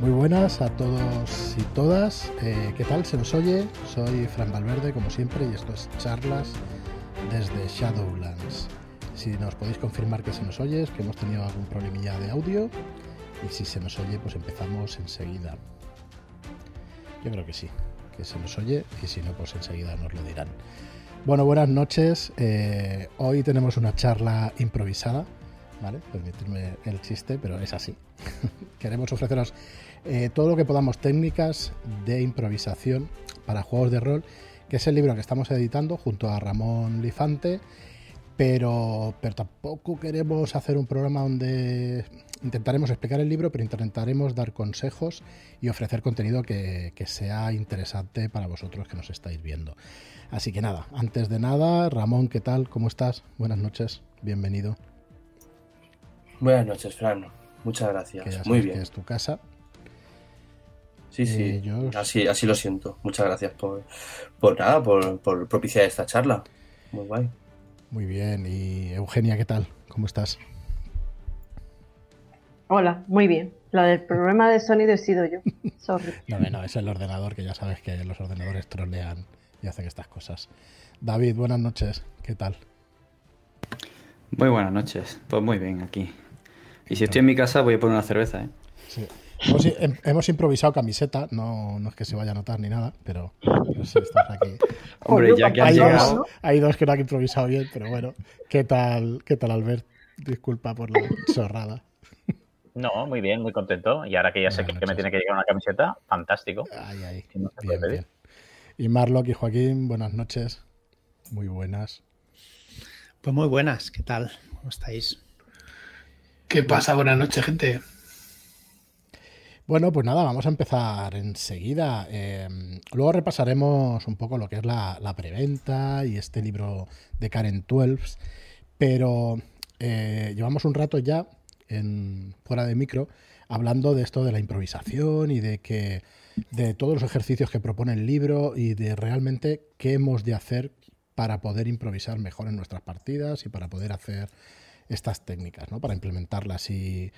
Muy buenas a todos y todas. Eh, ¿Qué tal? ¿Se nos oye? Soy Fran Valverde, como siempre, y esto es Charlas desde Shadowlands. Si nos podéis confirmar que se nos oye, es que hemos tenido algún problemilla de audio. Y si se nos oye, pues empezamos enseguida. Yo creo que sí, que se nos oye, y si no, pues enseguida nos lo dirán. Bueno, buenas noches. Eh, hoy tenemos una charla improvisada, ¿vale? Permitirme el chiste, pero es así. Queremos ofreceros eh, todo lo que podamos técnicas de improvisación para juegos de rol, que es el libro que estamos editando junto a Ramón Lifante, pero, pero tampoco queremos hacer un programa donde intentaremos explicar el libro, pero intentaremos dar consejos y ofrecer contenido que, que sea interesante para vosotros que nos estáis viendo. Así que nada, antes de nada, Ramón, ¿qué tal? ¿Cómo estás? Buenas noches, bienvenido. Buenas noches, Fran. Muchas gracias. Muy bien. Que es tu casa Sí, sí, eh, así, así lo siento. Muchas gracias por, por nada, por, por propiciar esta charla. Muy guay. Muy bien. Y Eugenia, ¿qué tal? ¿Cómo estás? Hola, muy bien. Lo del problema de sonido he sido yo. Sorry. no, no, es el ordenador, que ya sabes que los ordenadores trolean y hacen estas cosas. David, buenas noches. ¿Qué tal? Muy buenas noches. Pues muy bien, aquí. Y si estoy en mi casa voy a poner una cerveza, ¿eh? Sí. Hemos, improvisado camiseta, no, no, es que se vaya a notar ni nada, pero, sí, estás aquí. Hombre, ya que hay llegado. Dos, hay dos que no han improvisado bien, pero bueno. ¿Qué tal, qué tal Albert? Disculpa por la chorrada. No, muy bien, muy contento. Y ahora que ya sé que, me tiene que llegar una camiseta, fantástico. Ay, ay. bien, bien. Y Marlock y Joaquín, buenas noches. Muy buenas. Pues muy buenas, ¿qué tal? ¿Cómo estáis? ¿Qué pasa? Buenas noches, gente. Bueno, pues nada, vamos a empezar enseguida. Em, luego repasaremos un poco lo que es la, preventa y este libro de Karen Twelves, pero eh, llevamos un rato ya en fuera de micro hablando de esto de la improvisación y de que de todos los ejercicios que propone el libro y de realmente qué hemos de hacer para poder improvisar mejor en nuestras partidas y para poder hacer estas técnicas, ¿no? Para implementarlas y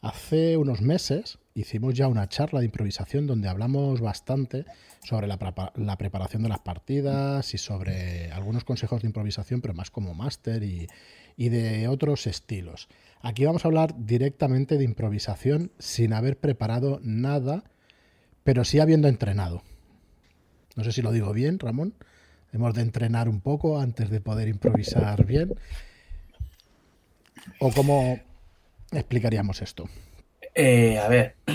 Hace unos meses hicimos ya una charla de improvisación donde hablamos bastante sobre la, preparación de las partidas y sobre algunos consejos de improvisación, pero más como máster y, de otros estilos. Aquí vamos a hablar directamente de improvisación sin haber preparado nada, pero sí habiendo entrenado. No sé si lo digo bien, Ramón. Hemos de entrenar un poco antes de poder improvisar bien. O cómo, explicaríamos esto? Eh, a ver,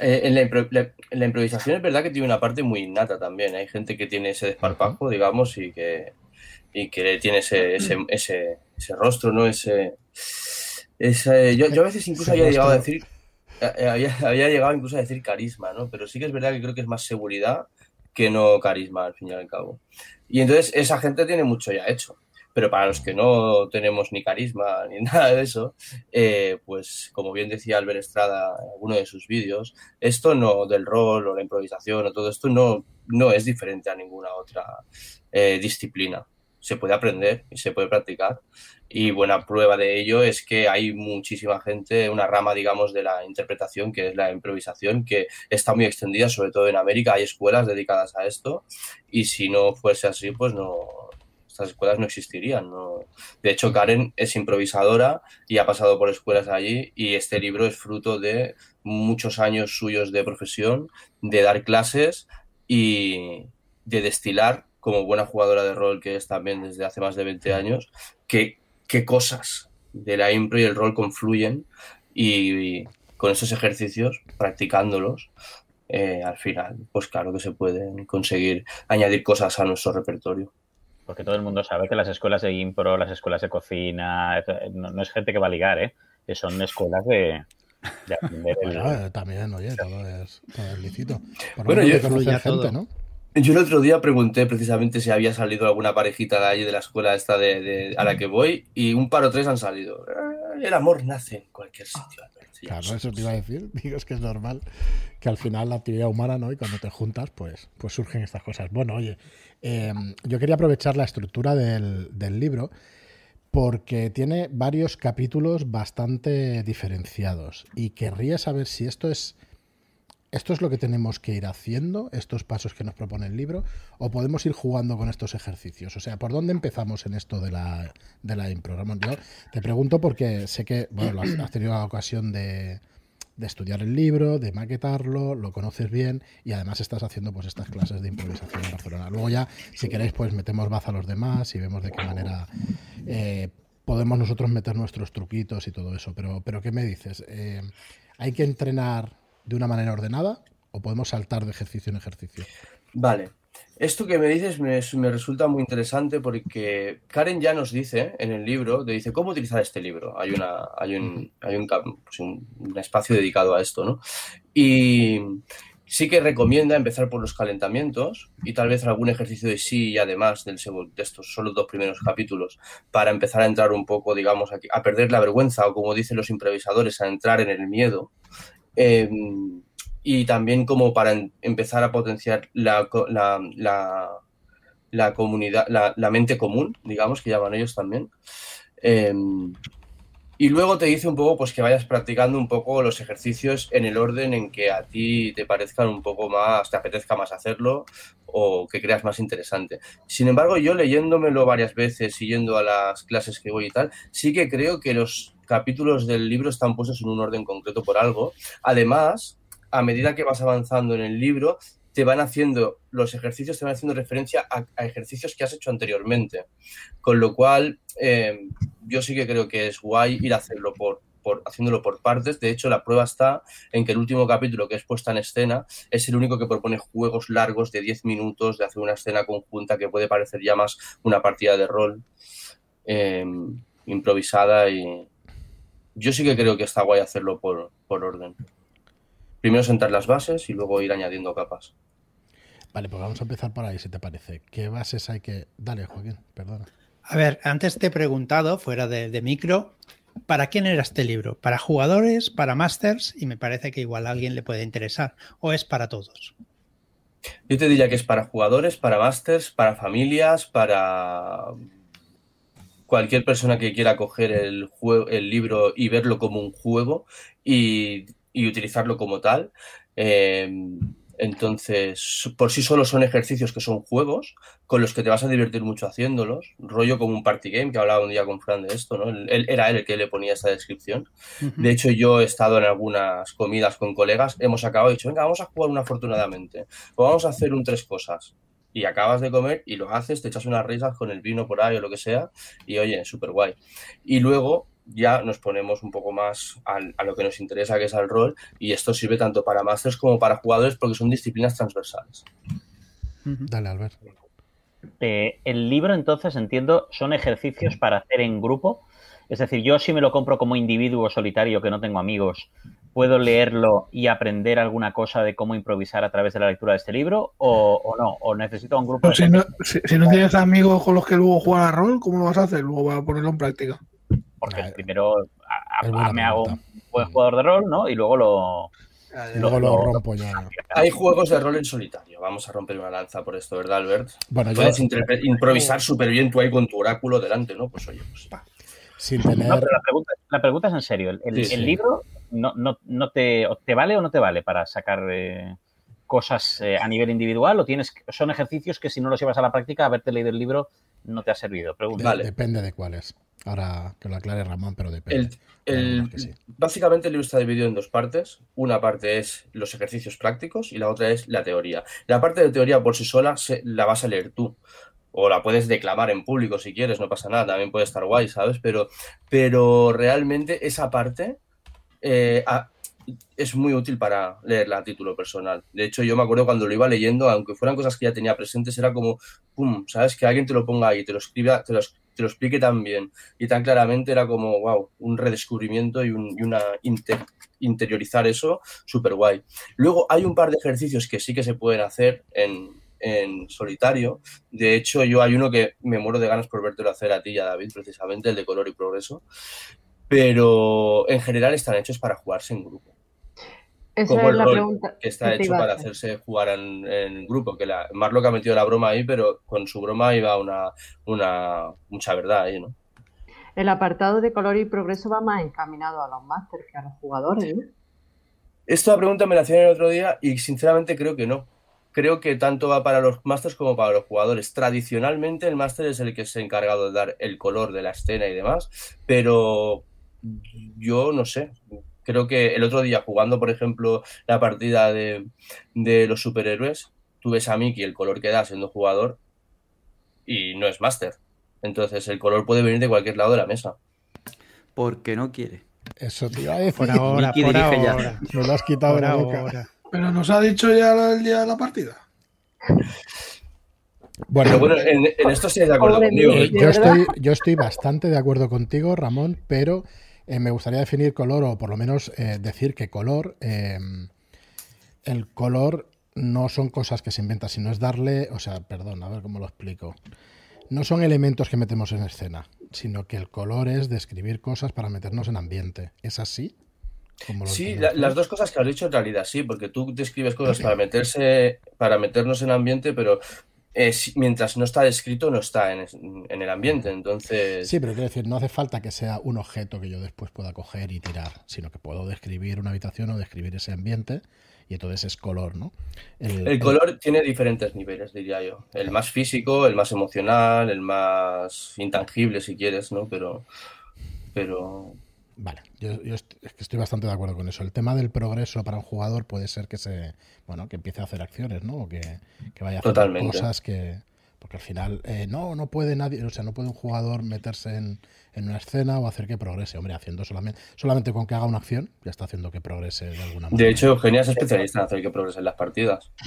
eh, en, la improvisación es verdad que tiene una parte muy innata también. Hay gente que tiene ese desparpajo, digamos, y que, y que tiene ese, ese, ese, rostro, ¿no? Ese, ese yo, yo, a veces incluso había llegado a decir, eh, había, había, llegado incluso a decir carisma, ¿no? Pero sí que es verdad que creo que es más seguridad que no carisma, al fin y al cabo. Y entonces esa gente tiene mucho ya hecho. Pero para los que no tenemos ni carisma ni nada de eso, eh, pues como bien decía Albert Estrada en alguno de sus vídeos, esto no del rol o la improvisación o todo esto no, no es diferente a ninguna otra eh, disciplina. Se puede aprender y se puede practicar. Y buena prueba de ello es que hay muchísima gente, una rama, digamos, de la interpretación, que es la improvisación, que está muy extendida, sobre todo en América. Hay escuelas dedicadas a esto. Y si no fuese así, pues no, estas escuelas no existirían. ¿no? De hecho, Karen es improvisadora y ha pasado por escuelas allí y este libro es fruto de muchos años suyos de profesión, de dar clases y de destilar, como buena jugadora de rol que es también desde hace más de 20 años, qué, qué cosas de la impro y el rol confluyen y, con esos ejercicios, practicándolos, eh, al final, pues claro que se pueden conseguir añadir cosas a nuestro repertorio. Porque todo el mundo sabe que las escuelas de impro, las escuelas de cocina, no, es gente que va a ligar, ¿eh? Son escuelas de, aprender el... también, oye, todo es, todo lícito. bueno, yo, gente, ¿no? Yo el otro día pregunté precisamente si había salido alguna parejita de allí de la escuela esta de, a la que voy y un par o tres han salido. El amor nace en cualquier sitio. Claro, eso te iba a decir. Digo, es que es normal que al final la actividad humana, ¿no? Y cuando te juntas, pues, pues surgen estas cosas. Bueno, oye, em, yo quería aprovechar la estructura del, libro porque tiene varios capítulos bastante diferenciados y querría saber si esto es ¿esto es lo que tenemos que ir haciendo, estos pasos que nos propone el libro, o podemos ir jugando con estos ejercicios? O sea, ¿por dónde empezamos en esto de la, de la impro? Ramón, yo te pregunto porque sé que, bueno, has, has tenido la ocasión de, de estudiar el libro, de maquetarlo, lo conoces bien y además estás haciendo pues estas clases de improvisación en Barcelona. Luego ya, si queréis, pues metemos baza a los demás y vemos de qué manera eh, podemos nosotros meter nuestros truquitos y todo eso. Pero, pero ¿qué me dices? Eh, ¿Hay que entrenar de una manera ordenada o podemos saltar de ejercicio en ejercicio? Vale. Esto que me dices me, me, resulta muy interesante porque Karen ya nos dice en el libro, te dice cómo utilizar este libro. Hay, una, hay, un, hay un, pues un, un, espacio dedicado a esto, ¿no? Y sí que recomienda empezar por los calentamientos y tal vez algún ejercicio de sí y además del, de estos solo dos primeros capítulos para empezar a entrar un poco, digamos, aquí, a perder la vergüenza o como dicen los improvisadores, a entrar en el miedo. Eh, y también como para empezar a potenciar la, la, la, la comunidad, la, mente común, digamos, que llaman ellos también. Eh, y luego te dice un poco pues que vayas practicando un poco los ejercicios en el orden en que a ti te parezcan un poco más, te apetezca más hacerlo o que creas más interesante. Sin embargo, yo leyéndomelo varias veces yendo a las clases que voy y tal, sí que creo que los capítulos del libro están puestos en un orden concreto por algo. Además, a medida que vas avanzando en el libro, te van haciendo, los ejercicios te van haciendo referencia a, ejercicios que has hecho anteriormente. Con lo cual, eh, yo sí que creo que es guay ir a hacerlo por, por, haciéndolo por partes. De hecho, la prueba está en que el último capítulo que es puesta en escena es el único que propone juegos largos de 10 minutos, de hacer una escena conjunta que puede parecer ya más una partida de rol eh, improvisada y yo sí que creo que está guay hacerlo por, por orden primero sentar las bases y luego ir añadiendo capas. Vale, pues vamos a empezar por ahí, si te parece. ¿Qué bases hay que...? Dale, Joaquín, perdona. A ver, antes te he preguntado, fuera de, de micro, ¿para quién era este libro? ¿Para jugadores? ¿Para masters? Y me parece que igual a alguien le puede interesar. ¿O es para todos? Yo te diría que es para jugadores, para masters, para familias, para cualquier persona que quiera coger el, juego, el libro y verlo como un juego y y utilizarlo como tal. Eh, entonces, por sí solo son ejercicios que son juegos con los que te vas a divertir mucho haciéndolos, rollo como un party game, que hablaba un día con Fran de esto, ¿no? Él, era él el que le ponía esa descripción. Uh -huh. De hecho, yo he estado en algunas comidas con colegas, hemos acabado y dicho, venga, vamos a jugar una afortunadamente, o vamos a hacer un tres cosas. Y acabas de comer y lo haces, te echas unas risas con el vino por ahí o lo que sea, y oye, súper guay. Y luego ya nos ponemos un poco más al, a lo que nos interesa, que es al rol, y esto sirve tanto para másters como para jugadores porque son disciplinas transversales. Dale, Albert. Eh, el libro, entonces, entiendo, son ejercicios para hacer en grupo. Es decir, yo si me lo compro como individuo solitario, que no tengo amigos, ¿puedo leerlo y aprender alguna cosa de cómo improvisar a través de la lectura de este libro? ¿O, o no? ¿O necesito un grupo pues de si, no, si, si no tienes amigos con los que luego jugar a rol, ¿cómo lo vas a hacer? Luego vas a ponerlo en práctica porque ah, primero a, a, me hago un buen jugador de rol, ¿no? Y luego lo. Luego lo, lo rompo ya. Hay juegos de rol en solitario. Vamos a romper una lanza por esto, ¿verdad, Albert? Bueno, Puedes yo... improvisar súper bien tú ahí con tu oráculo delante, ¿no? Pues oye, pues. Sin tener... No, pero la pregunta, la pregunta es en serio. ¿El, el, sí, el sí. libro no, no, no te, te, vale o no te vale para sacar eh, cosas eh, a nivel individual? ¿O tienes, son ejercicios que si no los llevas a la práctica, haberte leído el libro no te ha servido? Pregunta. Vale. Depende de cuáles. Ahora que lo aclare Ramón, pero depende. El, el, sí. Básicamente el libro está dividido en dos partes. Una parte es los ejercicios prácticos y la otra es la teoría. La parte de teoría por sí sola se, la vas a leer tú. O la puedes declamar en público si quieres, no pasa nada, también puede estar guay, ¿sabes? Pero, pero realmente esa parte eh, a, es muy útil para leerla a título personal. De hecho, yo me acuerdo cuando lo iba leyendo, aunque fueran cosas que ya tenía presentes, era como, pum, ¿sabes? Que alguien te lo ponga ahí, te lo escriba, te lo, te lo explique tan bien y tan claramente, era como, wow, un redescubrimiento y, un, y una inter, interiorizar eso, súper guay. Luego hay un par de ejercicios que sí que se pueden hacer en, en solitario. De hecho, yo hay uno que me muero de ganas por vértelo hacer a ti y a David, precisamente, el de color y progreso. Pero en general están hechos para jugarse en grupo. Esa como es el la rol pregunta que está que hecho para hacerse jugar en, en grupo. Que la, Marlock ha metido la broma ahí, pero con su broma iba una, una mucha verdad ahí, ¿no? El apartado de color y progreso va más encaminado a los másteres que a los jugadores, ¿no? Esta pregunta me la hacían el otro día y sinceramente creo que no. Creo que tanto va para los másters como para los jugadores. Tradicionalmente el máster es el que se ha encargado de dar el color de la escena y demás, pero yo no sé. Creo que el otro día jugando, por ejemplo, la partida de, de los superhéroes, tú ves a Mickey el color que da siendo jugador y no es máster. Entonces el color puede venir de cualquier lado de la mesa. Porque no quiere. Eso te iba a decir. Por ahora, por dirige ya. ahora. Me lo has quitado Por la boca. ahora. Pero nos ha dicho ya el día de la partida. Bueno, Pero bueno, en, en esto sí de acuerdo conmigo. Mickey. Eh, ¿De yo, estoy, yo estoy bastante de acuerdo contigo, Ramón, pero eh, me gustaría definir color, o por lo menos eh, decir que color, eh, el color no son cosas que se inventan, sino es darle, o sea, perdón, a ver cómo lo explico. No son elementos que metemos en escena, sino que el color es describir cosas para meternos en ambiente. ¿Es así? Sí, la- las dos cosas que has dicho en realidad sí, porque tú describes cosas para meterse, para meternos en ambiente, pero eh, si- mientras no está descrito, no está en, es- en el ambiente. Entonces, Sí, pero quiero decir, no hace falta que sea un objeto que yo después pueda coger y tirar, sino que puedo describir una habitación o describir ese ambiente y entonces es color, ¿no? el color tiene diferentes niveles, diría yo. El más físico, el más emocional, el más intangible, si quieres, ¿no? Pero, pero Vale, yo, yo est- es que estoy bastante de acuerdo con eso. El tema del progreso para un jugador puede ser que se, bueno, que empiece a hacer acciones, ¿no? O que, que vaya a hacer Totalmente. cosas que, porque al final, eh, no, no puede nadie, o sea, no puede un jugador meterse en, en una escena o hacer que progrese. Hombre, haciendo solamente, solamente con que haga una acción, ya está haciendo que progrese de alguna manera. de hecho, Eugenia es especialista en hacer que progresen las partidas.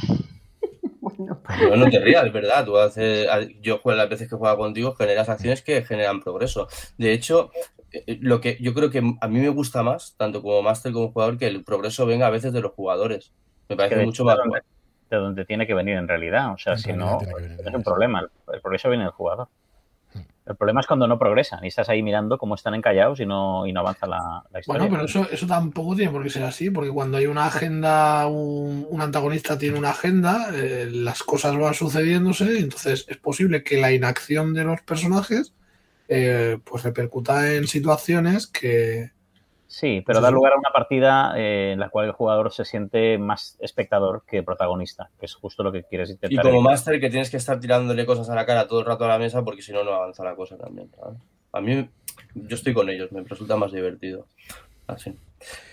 Bueno, No, no te rías, es verdad. Tú haces, yo juego las veces que juego contigo, generas acciones que generan progreso. De hecho, lo que yo creo que a mí me gusta más, tanto como máster como jugador, que el progreso venga a veces de los jugadores. Me parece mucho más de donde- guay. de donde tiene que venir en realidad. O sea, En si no, venir es un problema. El progreso viene del jugador. Hmm. El problema es cuando no progresan y estás ahí mirando cómo están encallados y no, y no avanza la, la historia. Bueno, pero eso, eso tampoco tiene por qué ser así, porque cuando hay una agenda, un, un antagonista tiene una agenda, eh, las cosas van sucediéndose, entonces es posible que la inacción de los personajes eh, pues repercuta en situaciones que... Sí, pero da lugar a una partida eh, en la cual el jugador se siente más espectador que protagonista, que es justo lo que quieres Y intentar. como evitar. máster que tienes que estar tirándole cosas a la cara todo el rato a la mesa porque si no, no avanza la cosa también. ¿sabes? A mí, yo estoy con ellos, me resulta más divertido. Así.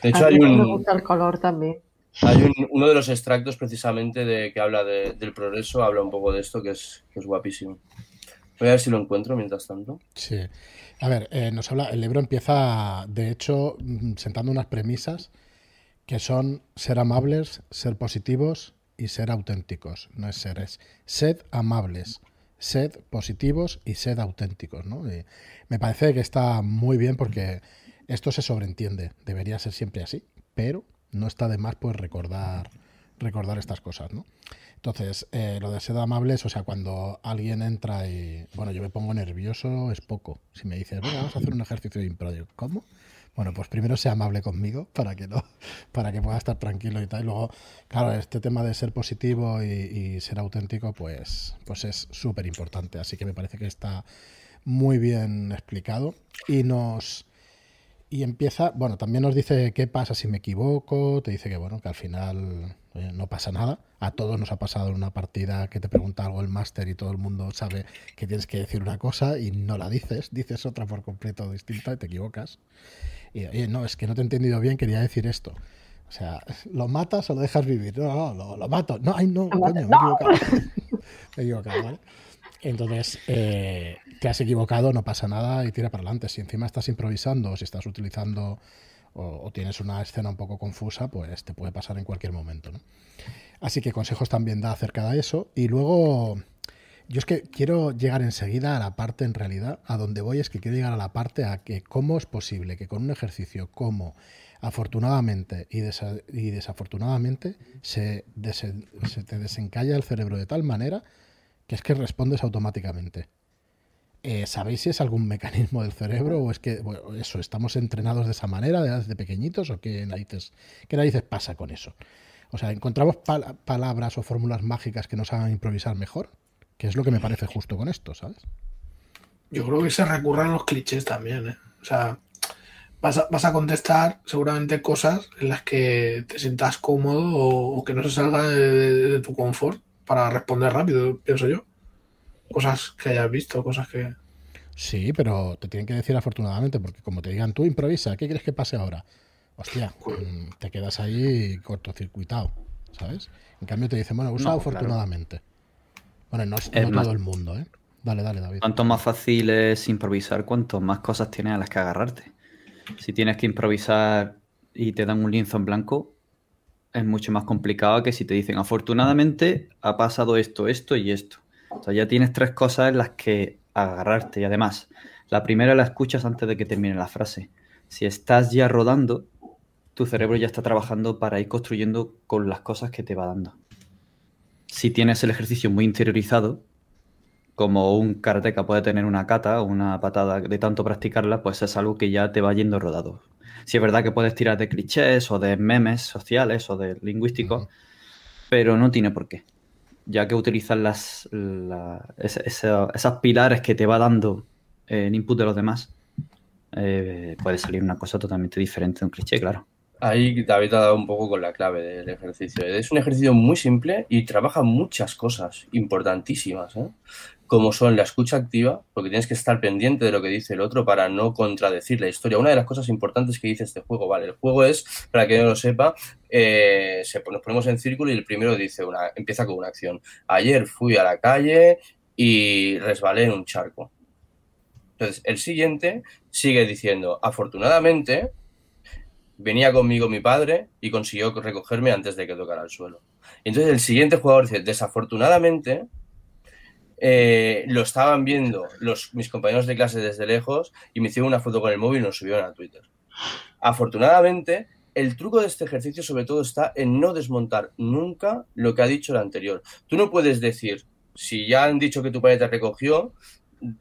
De hecho, a hay mí me un, gusta el color también. Hay un- uno de los extractos precisamente de que habla de- del progreso, habla un poco de esto, que es, que es guapísimo. Voy a ver si lo encuentro mientras tanto. Sí. A ver, eh, nos habla, el libro empieza, de hecho, mm, sentando unas premisas que son ser amables, ser positivos y ser auténticos. No es ser, es sed amables, sed positivos y sed auténticos. ¿no? Y me parece que está muy bien porque esto se sobreentiende. Debería ser siempre así, pero no está de más pues recordar, recordar estas cosas, ¿no? Entonces, eh, lo de ser amables, o sea, cuando alguien entra y, bueno, yo me pongo nervioso, es poco. Si me dices, venga, vamos a hacer un ejercicio de impro, ¿cómo? Bueno, pues primero sea amable conmigo para que no, para que pueda estar tranquilo y tal. Y luego, claro, este tema de ser positivo y, y ser auténtico, pues, pues es súper importante. Así que me parece que está muy bien explicado. Y nos y empieza, bueno, también nos dice qué pasa si me equivoco, te dice que bueno, que al final no pasa nada. A todos nos ha pasado en una partida que te pregunta algo el máster y todo el mundo sabe que tienes que decir una cosa y no la dices, dices otra por completo distinta y te equivocas. Y oye, no, es que no te he entendido bien, quería decir esto. O sea, ¿lo matas o lo dejas vivir? No, no, lo, lo mato. No, ay, no, coño, me he equivocado. me he equivocado, ¿vale? Entonces, eh, te has equivocado, no pasa nada y tira para adelante. Si encima estás improvisando o si estás utilizando o, tienes una escena un poco confusa, pues te puede pasar en cualquier momento. Así que consejos también da acerca de eso. Y luego, yo es que quiero llegar enseguida a la parte, en realidad, a donde voy es que quiero llegar a la parte a que cómo es posible que con un ejercicio como afortunadamente y, desa- y desafortunadamente se, se te desencalla el cerebro de tal manera que es que respondes automáticamente. Eh, ¿Sabéis si es algún mecanismo del cerebro o es que bueno, eso estamos entrenados de esa manera desde pequeñitos o qué narices, qué narices pasa con eso? O sea, encontramos pal- palabras o fórmulas mágicas que nos hagan improvisar mejor, que es lo que me parece justo con esto, ¿sabes? Yo creo que se recurren los clichés también, ¿eh? O sea, vas a, vas a contestar seguramente cosas en las que te sientas cómodo o, que no se salga de tu confort para responder rápido, pienso yo. Cosas que hayas visto, cosas que... Sí, pero te tienen que decir afortunadamente, porque como te digan tú improvisa, ¿qué quieres que pase ahora? Hostia, mm, te quedas ahí cortocircuitado, ¿sabes? En cambio te dicen, bueno, usa No, afortunadamente. Bueno, no, es, Es no más- todo el mundo, ¿eh? Dale, dale, David. Cuanto más fácil es improvisar, cuanto más cosas tienes a las que agarrarte. Si tienes que improvisar y te dan un lienzo en blanco, es mucho más complicado que si te dicen, afortunadamente ha pasado esto, esto y esto. Ya tienes tres cosas en las que agarrarte. Y además, la primera la escuchas antes de que termine la frase. Si estás ya rodando, tu cerebro ya está trabajando para ir construyendo con las cosas que te va dando. Si tienes el ejercicio muy interiorizado, como un karateka puede tener una kata o una patada de tanto practicarla, pues es algo que ya te va yendo rodado. Si es verdad que puedes tirar de clichés o de memes sociales o de lingüísticos, pero no tiene por qué. Ya que utilizas las, la- esa- esa- esas pilares que te va dando eh, el input de los demás, eh, puede salir una cosa totalmente diferente de un cliché, claro. Ahí David ha dado un poco con la clave del ejercicio. Es un ejercicio muy simple y trabaja muchas cosas importantísimas, ¿eh? Como son la escucha activa, porque tienes que estar pendiente de lo que dice el otro para no contradecir la historia. Una de las cosas importantes que dice este juego, vale, el juego es, para que no lo sepa, eh, se, nos ponemos en círculo y el primero dice una, empieza con una acción. Ayer fui a la calle y resbalé en un charco. Entonces, el siguiente sigue diciendo, afortunadamente, venía conmigo mi padre y consiguió recogerme antes de que tocara el suelo. Entonces el siguiente jugador dice, desafortunadamente, eh, lo estaban viendo los, mis compañeros de clase desde lejos y me hicieron una foto con el móvil y lo subieron a Twitter. Afortunadamente, el truco de este ejercicio sobre todo está en no desmontar nunca lo que ha dicho el anterior. Tú no puedes decir, si ya han dicho que tu padre te recogió,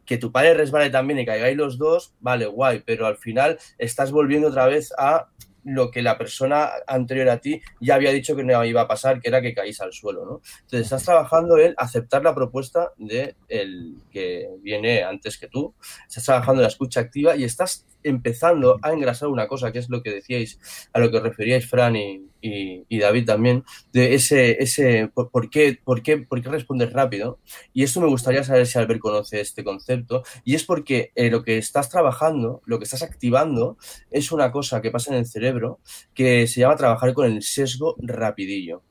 que tu padre resbale también y caigáis los dos, vale, guay, pero al final estás volviendo otra vez a lo que la persona anterior a ti ya había dicho que no iba a pasar, que era que caís al suelo, ¿no? Entonces estás trabajando en aceptar la propuesta de el que viene antes que tú, estás trabajando la escucha activa y estás empezando a engrasar una cosa, que es lo que decíais, a lo que referíais Fran y, y- David también, de ese, ese por, por qué, por, qué, por qué respondes rápido. Y esto me gustaría saber si Albert conoce este concepto, y es porque eh, lo que estás trabajando, lo que estás activando, es una cosa que pasa en el cerebro que se llama trabajar con el sesgo rapidillo.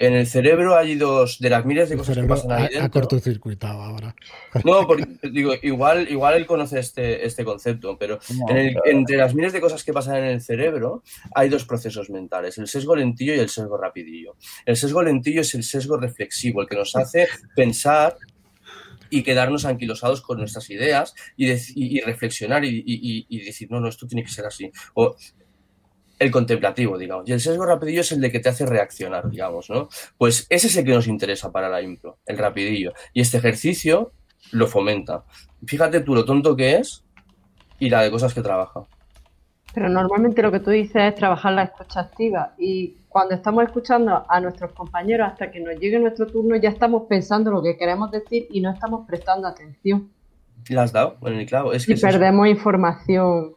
En el cerebro hay dos de las miles de El cosas que pasan ahí ha, ha cortocircuitado ahora. No, porque digo, igual, igual él conoce este, este concepto, pero No, en el- pero- entre las miles de cosas que pasan en el cerebro hay dos procesos mentales, el sesgo lentillo y el sesgo rapidillo. El sesgo lentillo es el sesgo reflexivo, el que nos hace pensar y quedarnos anquilosados con nuestras ideas y, dec- y- y reflexionar y- y decir, no, no, esto tiene que ser así. O el contemplativo, digamos. Y el sesgo rapidillo es el de que te hace reaccionar, digamos, ¿no? Pues ese es el que nos interesa para la impro, el rapidillo. Y este ejercicio lo fomenta. Fíjate tú lo tonto que es y la de cosas que trabaja. Pero normalmente lo que tú dices es trabajar la escucha activa y cuando estamos escuchando a nuestros compañeros hasta que nos llegue nuestro turno ya estamos pensando lo que queremos decir y no estamos prestando atención ¿La has dado en el clavo? Es que y es perdemos información,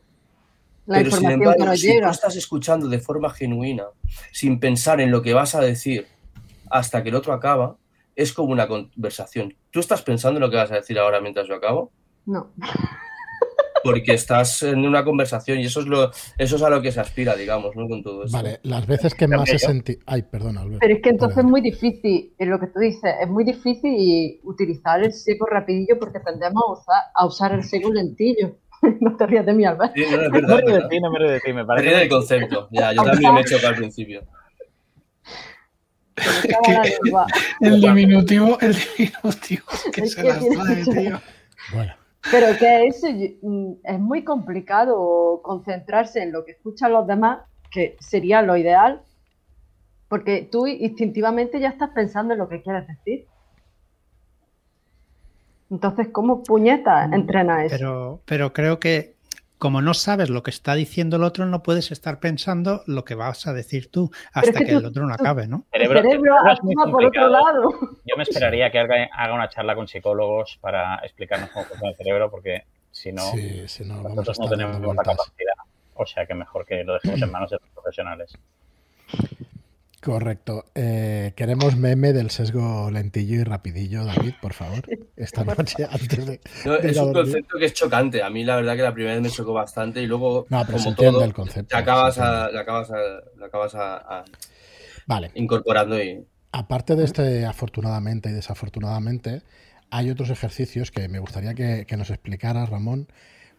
la Pero sin embargo, si tú estás escuchando de forma genuina, sin pensar en lo que vas a decir hasta que el otro acaba, es como una conversación. ¿Tú estás pensando en lo que vas a decir ahora mientras yo acabo? No, Porque estás en una conversación y eso es lo eso es a lo que se aspira, digamos, ¿no? Con todo esto. Vale, las veces que más he sentido. Ay, perdón, Albert. pero es que entonces es muy difícil, es lo que tú dices, es muy difícil utilizar el seco rapidillo porque tendemos a usar, a usar el seco lentillo. No te rías de mí, Albert. Sí, no, es No me verdad, es río de verdad. ti, no me río de ti, me Me parece. río del concepto. Ya, yo también me he chocado al principio. Me. El diminutivo, el diminutivo que Es se que las trae, tío. Bueno, Pero que eso yo- mm, es muy complicado concentrarse en lo que escuchan los demás, que sería lo ideal, porque tú instintivamente ya estás pensando en lo que quieres decir. Entonces, ¿cómo puñetas entrena eso? Pero, pero creo que como no sabes lo que está diciendo el otro, no puedes estar pensando lo que vas a decir tú hasta es que que, tú- el otro no acabe, ¿no? El Cerebro- cerebro cerebro es muy actúa por otro complicado. lado. Yo me esperaría que haga, haga una charla con psicólogos para explicarnos cómo funciona el cerebro, porque Si no, sí, si no, vamos a nosotros no tenemos la capacidad. O sea que mejor que lo dejemos en manos de los profesionales. Correcto. Eh, queremos meme del sesgo lentillo y rapidillo, David, por favor. Esta noche antes de. No, de es un concepto que es chocante. A mí la verdad que la primera vez me chocó bastante y luego, No, pero se como entiende todo, el concepto. te acabas, a, le acabas, a, le acabas a- a- Vale. incorporando y... Aparte de este afortunadamente y desafortunadamente, hay otros ejercicios que me gustaría que, que nos explicara Ramón,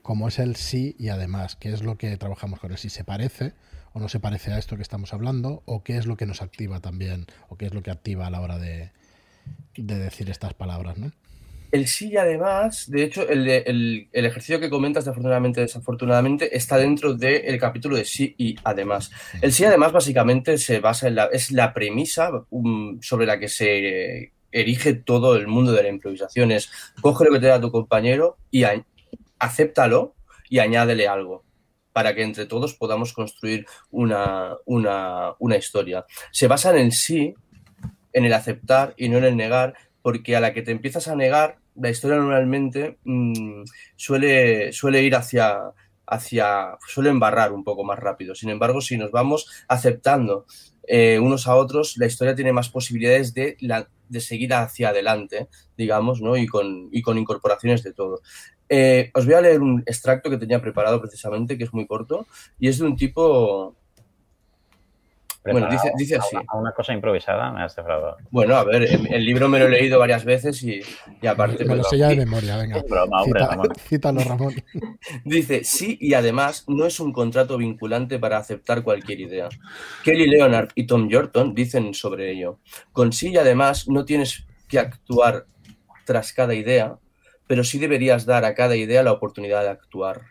como es el sí y además, qué es lo que trabajamos con el sí. ¿Se parece o no se parece a esto que estamos hablando? ¿O qué es lo que nos activa también? ¿O qué es lo que activa a la hora de, de decir estas palabras? ¿no? El sí y además, de hecho, el, de- el- el ejercicio que comentas de afortunadamente desafortunadamente está dentro del capítulo de sí y además. El sí y además básicamente se basa en la, es la premisa um, sobre la que se erige todo el mundo de la improvisación. Es coge lo que te da tu compañero y a- acéptalo y añádele algo para que entre todos podamos construir una, una, una historia. Se basa en el sí, en el aceptar y no en el negar, porque a la que te empiezas a negar, la historia normalmente mm, suele, suele ir hacia, hacia, suele embarrar un poco más rápido. Sin embargo, si nos vamos aceptando eh, unos a otros, la historia tiene más posibilidades de, la- de seguir hacia adelante, digamos, ¿no? Y con, y con incorporaciones de todo. Eh, os voy a leer un extracto que tenía preparado precisamente, que es muy corto, y es de un tipo... Bueno, dice, a así. una- A una cosa improvisada me has defraudado. Bueno, a ver, el, el libro me lo he leído varias veces y, y aparte... Me lo pues, sé ya de memoria, venga. Broma, hombre, Cita- Ramón. cítalo, Ramón. Dice, sí y además no es un contrato vinculante para aceptar cualquier idea. Kelly Leonard y Tom Yorton dicen sobre ello. Con sí y además no tienes que actuar tras cada idea, pero sí deberías dar a cada idea la oportunidad de actuar.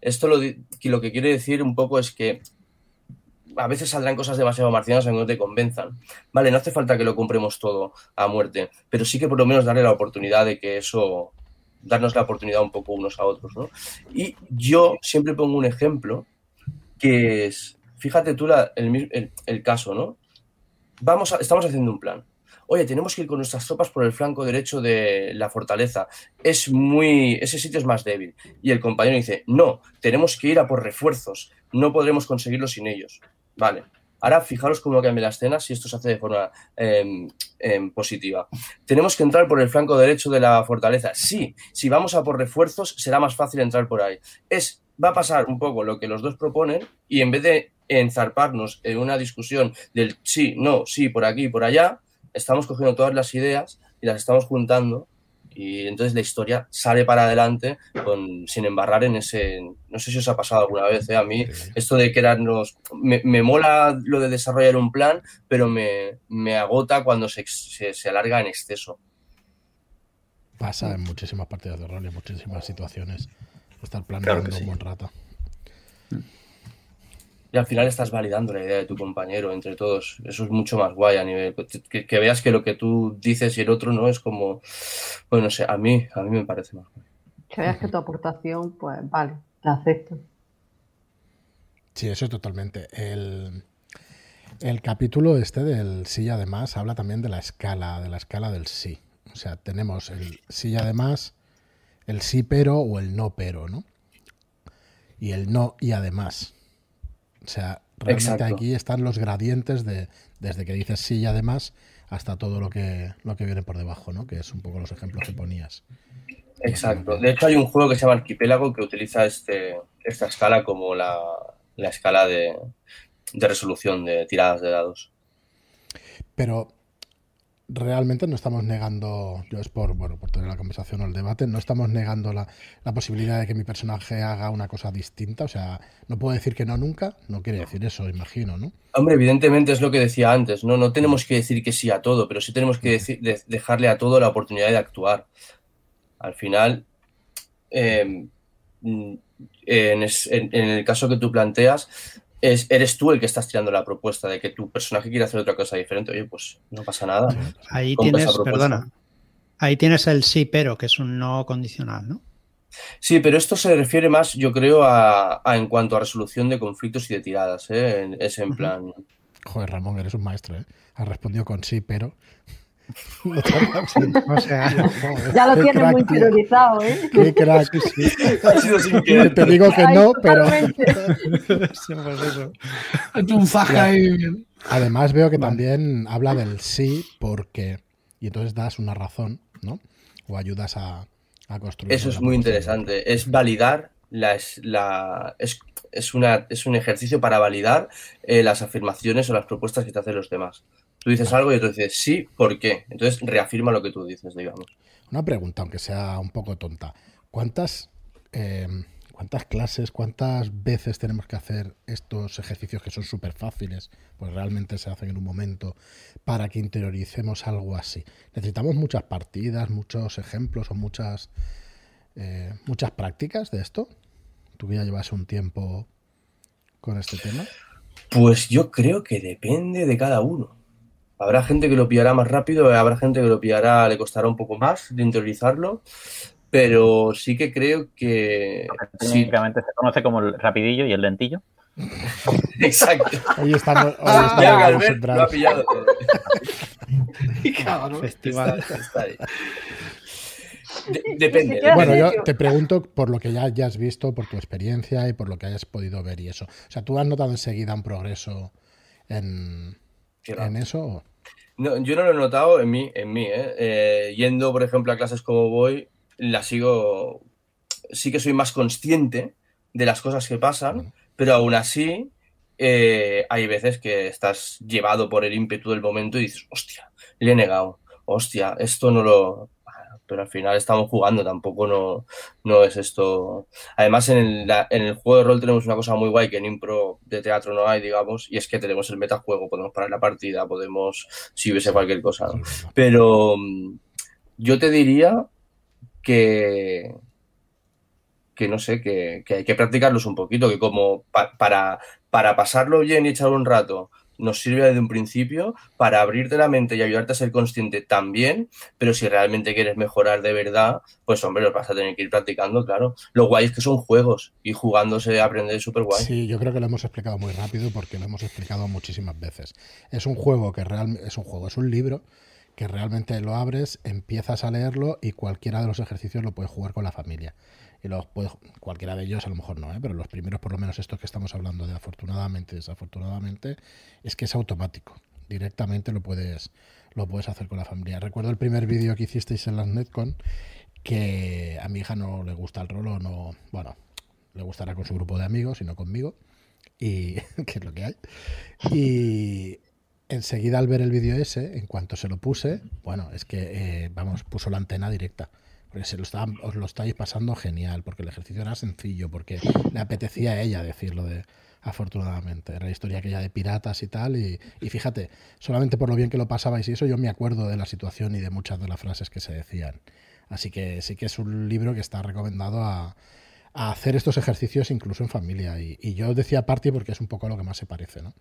Esto lo, lo que quiere decir un poco es que a veces saldrán cosas demasiado marcianas aunque no te convenzan. Vale, no hace falta que lo compremos todo a muerte, pero sí que por lo menos darle la oportunidad de que eso, darnos la oportunidad un poco unos a otros, ¿no? Y yo siempre pongo un ejemplo que es, fíjate tú el- el caso, ¿no? Vamos a- estamos haciendo un plan. Oye, tenemos que ir con nuestras tropas por el flanco derecho de la fortaleza. Es muy, ese sitio es más débil. Y el compañero dice, no, tenemos que ir a por refuerzos. No podremos conseguirlo sin ellos. Vale. Ahora fijaros cómo cambia la escena si esto se hace de forma em, em, positiva. Tenemos que entrar por el flanco derecho de la fortaleza. Sí, si vamos a por refuerzos será más fácil entrar por ahí. Es, va a pasar un poco lo que los dos proponen y en vez de enzarparnos en una discusión del sí, no, sí, por aquí, por allá, estamos cogiendo todas las ideas y las estamos juntando y entonces la historia sale para adelante con, sin embarrar en ese... No sé si os ha pasado alguna vez, ¿eh? a mí Sí. esto de quedarnos... Me, me mola lo de desarrollar un plan, pero me, me agota cuando se, se, se alarga en exceso. Pasa en muchísimas partidas de rol y en muchísimas situaciones. Estar Claro planeando que sí. un buen rato. Y al final estás validando la idea de tu compañero entre todos. Eso es mucho más guay a nivel... Que, que veas que lo que tú dices y el otro no es como... Bueno, no sé, a mí, a mí me parece más guay. Que veas que tu aportación, pues vale, la acepto. Sí, eso totalmente. El, el capítulo este del sí y además habla también de la escala, de la escala del sí. O sea, tenemos el sí y además, el sí pero o el no pero, ¿no? Y el no y además. O sea, realmente Exacto. aquí están los gradientes de desde que dices sí y además hasta todo lo que lo que viene por debajo, ¿no? Que es un poco los ejemplos que ponías. Exacto. De hecho, hay un juego que se llama Arquipélago que utiliza este, esta escala como la, la escala de, de resolución de tiradas de dados. Pero realmente no estamos negando, yo es por, bueno, por tener la conversación o el debate, no estamos negando la, la posibilidad de que mi personaje haga una cosa distinta. O sea, no puedo decir que no nunca, no quiere decir eso, imagino, ¿no? Hombre, evidentemente es lo que decía antes, ¿no? No tenemos que decir que sí a todo, pero sí tenemos que decir, de- dejarle a todo la oportunidad de actuar. Al final, eh, mm, en, es- en- en el caso que tú planteas, es, eres tú el que estás tirando la propuesta de que tu personaje quiere hacer otra cosa diferente. Oye, pues no pasa nada. Ahí tienes, propuesta. perdona, ahí tienes el sí, pero, que es un no condicional, ¿no? Sí, pero esto se refiere más, yo creo, a, a en cuanto a resolución de conflictos y de tiradas, ¿eh? Es en plan... Joder, Ramón, eres un maestro, ¿eh? Has respondido con sí, pero. Sí. O sea, Ya lo crack, muy tío. interiorizado, ¿eh? Qué crack, sí. Ha sido sin querer. Te digo que Ay, no, pero totalmente. pues eso. Ha hecho un ahí además veo que también habla del sí porque... Y entonces das una razón, ¿no? O ayudas a, a construir. Eso es la muy interesante. Es validar las, la, es, es, una, es un ejercicio para validar eh, las afirmaciones o las propuestas que te hacen los demás. Tú dices algo y otro dice sí, ¿por qué? Entonces reafirma lo que tú dices, digamos. Una pregunta, aunque sea un poco tonta. ¿Cuántas, eh, ¿Cuántas clases, cuántas veces tenemos que hacer estos ejercicios que son súper fáciles, pues realmente se hacen en un momento, para que interioricemos algo así? ¿Necesitamos muchas partidas, muchos ejemplos o muchas, eh, muchas prácticas de esto? Tú que ya llevas un tiempo con este tema. Pues yo creo que depende de cada uno. Habrá gente que lo pillará más rápido, habrá gente que lo pillará, le costará un poco más de interiorizarlo, pero sí que creo que... Sí, Técnicamente se conoce como el rapidillo y el lentillo. exacto. Hoy estamos, hoy estamos Ya Albert lo ha pillado todo. Cabrón. Festival. Está- está ahí. De- depende. Bueno, yo te pregunto por lo que ya hayas visto, por tu experiencia y por lo que hayas podido ver y eso. O sea, ¿tú has notado enseguida un progreso en. En eso? No, yo no lo he notado en mí, en mí, ¿eh? Eh, Yendo, por ejemplo, a clases como voy, la sigo. Sí que soy más consciente de las cosas que pasan, pero aún así eh, hay veces que estás llevado por el ímpetu del momento y dices, hostia, le he negado, hostia, esto no lo. Pero al final estamos jugando, tampoco no, no es esto. Además, en el, en el juego de rol tenemos una cosa muy guay que en impro de teatro no hay, digamos, y es que tenemos el metajuego, podemos parar la partida, podemos, si hubiese cualquier cosa, ¿no? Pero mm, yo te diría que, que no sé, que, que hay que practicarlos un poquito, que como pa- para, para pasarlo bien y echar un rato nos sirve desde un principio, para abrirte la mente y ayudarte a ser consciente también, pero si realmente quieres mejorar de verdad, pues hombre, los vas a tener que ir practicando, claro. Lo guay es que son juegos y jugándose aprender súper guay. Sí, yo creo que lo hemos explicado muy rápido porque lo hemos explicado muchísimas veces. Es un juego que realmente es un juego, es un libro que realmente lo abres, empiezas a leerlo y cualquiera de los ejercicios lo puedes jugar con la familia. Y los cualquiera de ellos a lo mejor no, ¿eh? pero los primeros, por lo menos estos que estamos hablando de afortunadamente, desafortunadamente, es que es automático. Directamente lo puedes, lo puedes hacer con la familia. Recuerdo el primer vídeo que hicisteis en las Netcon, que a mi hija no le gusta el rol o no, bueno, le gustará con su grupo de amigos y no conmigo, y que es lo que hay. Y enseguida al ver el vídeo ese, en cuanto se lo puse, bueno, es que, eh, vamos, puso la antena directa. Porque se lo estaba- os lo estáis pasando genial, porque el ejercicio era sencillo, porque le apetecía a ella decirlo de afortunadamente. Era la historia aquella de piratas y tal, y, y fíjate, solamente por lo bien que lo pasabais y eso, yo me acuerdo de la situación y de muchas de las frases que se decían. Así que sí que es un libro que está recomendado a, a hacer estos ejercicios incluso en familia. Y, y yo decía party porque es un poco lo que más se parece, ¿no?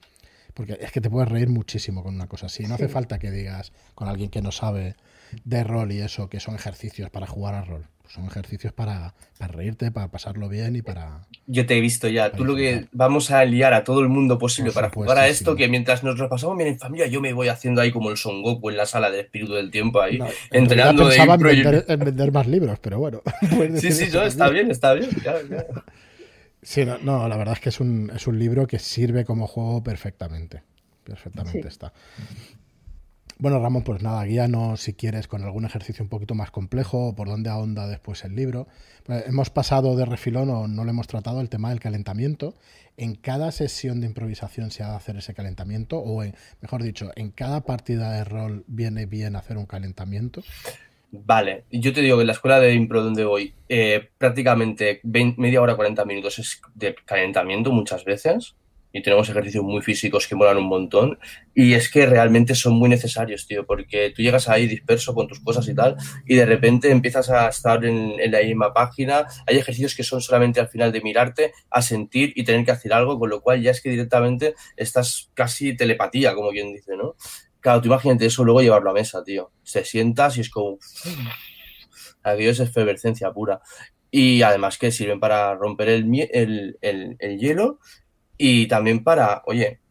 Porque es que te puedes reír muchísimo con una cosa así. No hace falta que digas con alguien que no sabe de rol y eso, que son ejercicios para jugar a rol. Son ejercicios para, para reírte, para pasarlo bien y para... Yo te he visto ya. Tú lo que vamos a liar a todo el mundo posible Por para supuesto, jugar a esto, sí. que mientras nos lo pasamos bien en familia, yo me voy haciendo ahí como el Son Goku en la sala del espíritu del tiempo ahí, No, en entrenando de pensaba en vender, en vender más libros, pero bueno. Sí, sí, no, está bien, está bien. Sí, no, no, la verdad es que es un, es un libro que sirve como juego perfectamente. Perfectamente Sí. está. Bueno, Ramón, pues nada, guíanos si quieres con algún ejercicio un poquito más complejo o por dónde ahonda después el libro. Pues hemos pasado de refilón o no lo hemos tratado el tema del calentamiento. En cada sesión de improvisación se ha de hacer ese calentamiento o, en- mejor dicho, en cada partida de rol viene bien hacer un calentamiento. Vale, yo te digo que en la escuela de impro donde voy, eh, prácticamente 20 media hora, 40 minutos es de calentamiento muchas veces. Y tenemos ejercicios muy físicos que molan un montón. Y es que realmente son muy necesarios, tío, porque tú llegas ahí disperso con tus cosas y tal, y de repente empiezas a estar en, la misma página. Hay ejercicios que son solamente al final de mirarte, a sentir y tener que hacer algo, con lo cual ya es que directamente estás casi telepatía, como quien dice, ¿no? Claro, tú imagínate eso luego llevarlo a mesa, tío. Se sientas y es como. Aquello es efervescencia pura. Y además que sirven para romper el, el- el hielo y también para, oye,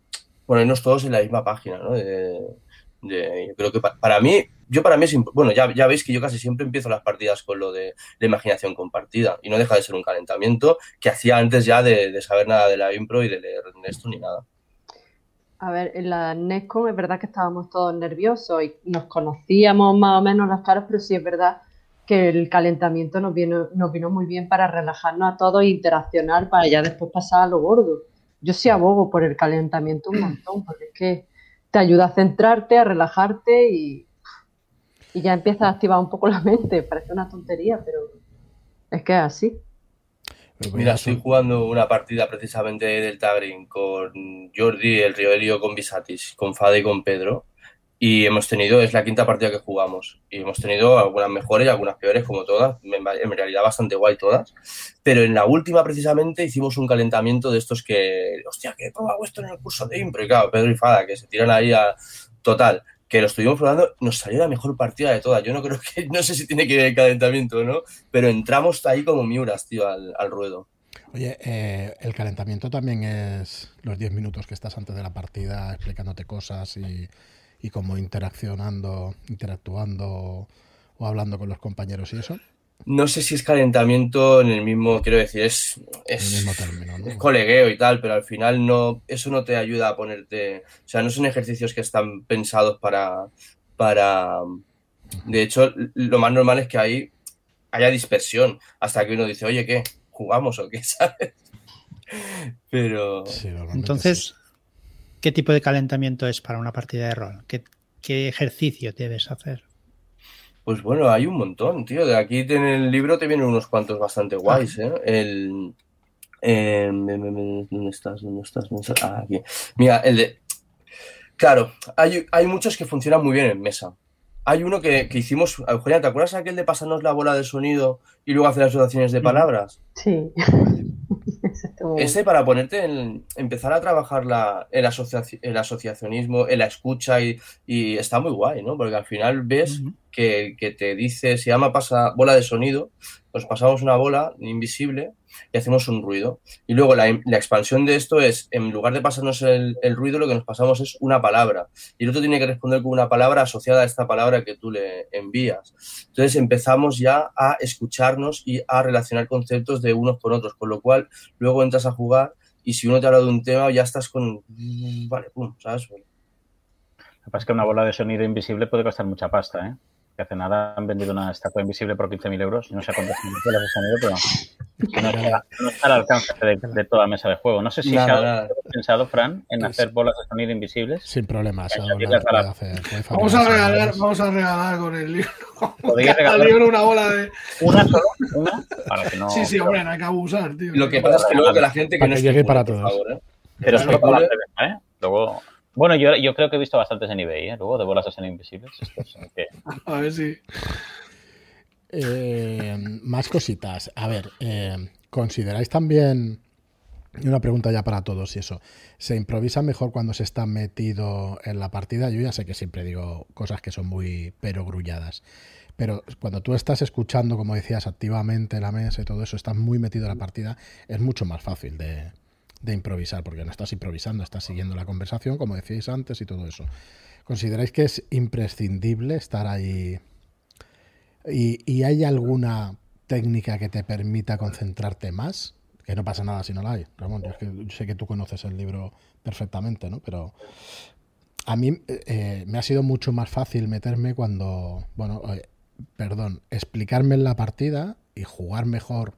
ponernos todos en la misma página, ¿no? De- yo creo que pa- para mí, yo para mí es, bueno, ya, ya veis que yo casi siempre empiezo las partidas con lo de la imaginación compartida y no deja de ser un calentamiento que hacía antes ya de, de saber nada de la impro y de leer esto ni nada. A ver, en la Nescom es verdad que estábamos todos nerviosos y nos conocíamos más o menos las caras, pero sí es verdad que el calentamiento nos vino, nos vino muy bien para relajarnos a todos e interaccionar para ya después pasar a lo gordo. Yo sí abogo por el calentamiento un montón, porque es que te ayuda a centrarte, a relajarte y, y ya empiezas a activar un poco la mente. Parece una tontería, pero es que es así. Mira, estoy jugando una partida precisamente de Delta Green con Jordi, el Rioelio, con Visatis, con Fade y con Pedro. Y hemos tenido, es la quinta partida que jugamos. Y hemos tenido algunas mejores y algunas peores, como todas. En realidad bastante guay todas. Pero en la última, precisamente, hicimos un calentamiento de estos que, hostia, que he probado esto en el curso de impro. Y claro, Pedro y Fada, que se tiran ahí a total. Que lo estuvimos probando, nos salió la mejor partida de todas. Yo no creo que, no sé si tiene que ver el calentamiento o no, pero entramos ahí como miuras, tío, al, al ruedo. Oye, eh, el calentamiento también es los 10 minutos que estás antes de la partida explicándote cosas y, y como interaccionando, interactuando o hablando con los compañeros y eso. No sé si es calentamiento en el mismo, quiero decir, es, En es, el mismo término, ¿no? es colegueo y tal, pero al final no, eso no te ayuda a ponerte, o sea, no son ejercicios que están pensados para, para, de hecho, lo más normal es que ahí haya dispersión, hasta que uno dice, oye, ¿qué? ¿Jugamos o qué? ¿Sabes? Pero, Sí, normalmente Entonces, ¿qué tipo de calentamiento es para una partida de rol? ¿Qué, qué ejercicio debes hacer? pues bueno, hay un montón, tío, de aquí en el libro te vienen unos cuantos bastante guays, ¿eh? El, em, em, em, ¿dónde estás? ¿Dónde estás? ¿Dónde estás? Ah, aquí. Mira, el de, Claro, hay, hay muchos que funcionan muy bien en mesa. Hay uno que, que hicimos, Eugenia, ¿te acuerdas aquel de pasarnos la bola de sonido y luego hacer asociaciones de palabras? Sí. Ese para ponerte en, empezar a trabajar la, el, asociaci- el asociacionismo, en la escucha y, y está muy guay, ¿no? Porque al final ves que, que te dice, se llama pasa, bola de sonido, nos pasamos una bola invisible y hacemos un ruido. Y luego la, expansión de esto es, en lugar de pasarnos el, el ruido, lo que nos pasamos es una palabra. Y el otro tiene que responder con una palabra asociada a esta palabra que tú le envías. Entonces empezamos ya a escucharnos y a relacionar conceptos de unos con otros, con lo cual luego entras a jugar y si uno te habla de un tema ya estás con... Vale, pum, ¿sabes? Lo que pasa es que una bola de sonido invisible puede costar mucha pasta, ¿eh? Que hace nada han vendido una estatua invisible por 15.000 euros. No sé cuántas las bolas de sonido, pero no está, no está al alcance de, de toda mesa de juego. No sé si Nada, se ha nada. pensado, Fran, en hacer bolas de sonido invisibles. Sin problemas. Hacer- Vamos a regalar, vamos a regalar con el libro. Podéis regalar- libro una bola de. Una solo, una, para que no. Sí, sí, hombre, no hay que abusar, tío. Lo que pasa es que luego que la gente que Para no que llegue para todos. favor, ¿eh? Pero Claro, solo para la ¿eh? Luego. Bueno, yo, yo creo que he visto bastantes en eBay, ¿eh? Luego de bolas de sonido invisibles. Que- A ver si. Eh, más cositas. A ver, eh, ¿consideráis también, y una pregunta ya para todos y eso, ¿se improvisa mejor cuando se está metido en la partida? Yo ya sé que siempre digo cosas que son muy perogrulladas, pero cuando tú estás escuchando, como decías, activamente la mesa y todo eso, estás muy metido en la partida, es mucho más fácil de, de improvisar, porque no estás improvisando, estás siguiendo la conversación, como decíais antes y todo eso. ¿Consideráis que es imprescindible estar ahí? ¿Y, y hay alguna técnica que te permita concentrarte más? Que no pasa nada si no la hay, Ramón. Yo, es que yo sé que tú conoces el libro perfectamente, ¿no? Pero a mí eh, me ha sido mucho más fácil meterme cuando, bueno, eh, perdón, explicarme en la partida y jugar mejor,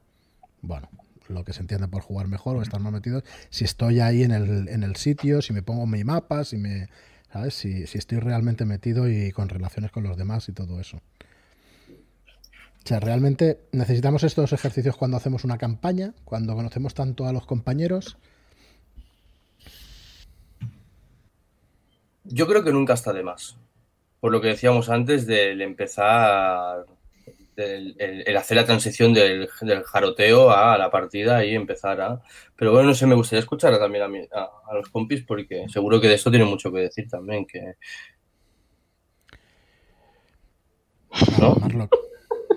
bueno, lo que se entiende por jugar mejor o estar más metido, si estoy ahí en el, en el sitio, si me pongo mi mapa, si me, ¿sabes? Si, si estoy realmente metido y con relaciones con los demás y todo eso. O sea, realmente necesitamos estos ejercicios cuando hacemos una campaña, cuando conocemos tanto a los compañeros. Yo creo que nunca está de más. Por lo que decíamos antes del empezar, del, el, el hacer la transición del, del jaroteo a la partida y empezar a... Pero bueno, no sé, me gustaría escuchar también a, mi- a, a los compis porque seguro que de esto tiene mucho que decir también, que... ¿No?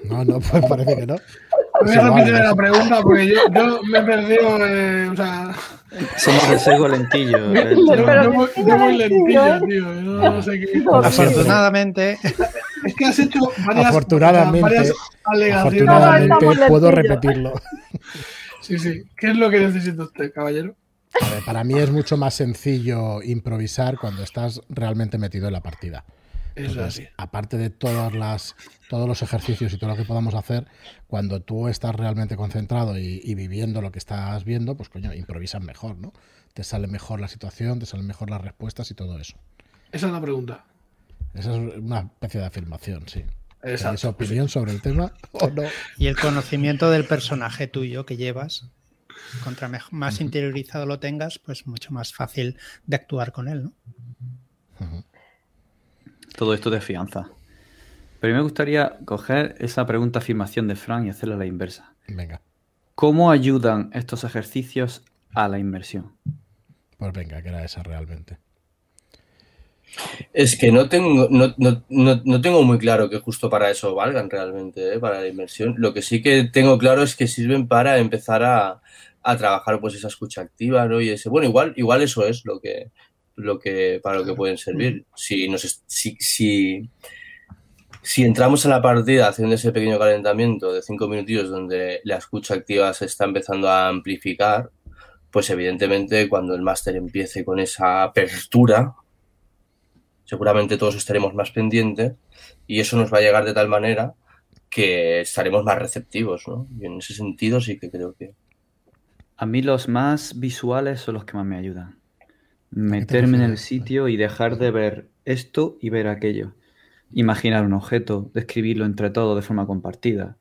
No, no, pues parece que no. Voy a igual, repetir la pregunta porque yo, yo me he perdido. eh, o sea, Somos de sesgo lentillo. Afortunadamente, Es que has hecho varias, Afortunadamente, varias alegaciones. No, Afortunadamente puedo repetirlo. Sí, sí. ¿Qué es lo que necesita usted, caballero? A ver, para mí es mucho más sencillo improvisar cuando estás realmente metido en la partida. Eso es Entonces, así. aparte de todas las, todos los ejercicios y todo lo que podamos hacer, cuando tú estás realmente concentrado y, y viviendo lo que estás viendo, pues coño, improvisas mejor, ¿no? Te sale mejor la situación, te salen mejor las respuestas y todo eso. Esa es la pregunta. Esa es una especie de afirmación, sí. ¿Tenéis Exacto. opinión sobre el tema o no? y el conocimiento del personaje tuyo que llevas, contra más interiorizado lo tengas, pues mucho más fácil de actuar con él, ¿no? Todo esto de fianza. Pero me gustaría coger esa pregunta afirmación de Frank y hacerla a la inversa. Venga, ¿Cómo ayudan estos ejercicios a la inmersión? pues venga, que era esa realmente. Es que no tengo, no, no, no, no tengo muy claro que justo para eso valgan realmente, ¿eh? para la inmersión. Lo que sí que tengo claro es que sirven para empezar a, a trabajar pues esa escucha activa, ¿no? Y ese, bueno, igual, igual eso es lo que, lo que, para lo que pueden servir. Si nos, si, si, si entramos en la partida haciendo ese pequeño calentamiento de cinco minutillos donde la escucha activa se está empezando a amplificar, pues evidentemente cuando el máster empiece con esa apertura, seguramente todos estaremos más pendientes y eso nos va a llegar de tal manera que estaremos más receptivos, ¿no? Y en ese sentido sí que creo que... A mí los más visuales son los que más me ayudan. te Meterme en el sitio y dejar de ver esto y ver aquello. Imaginar un objeto, describirlo entre todos de forma compartida.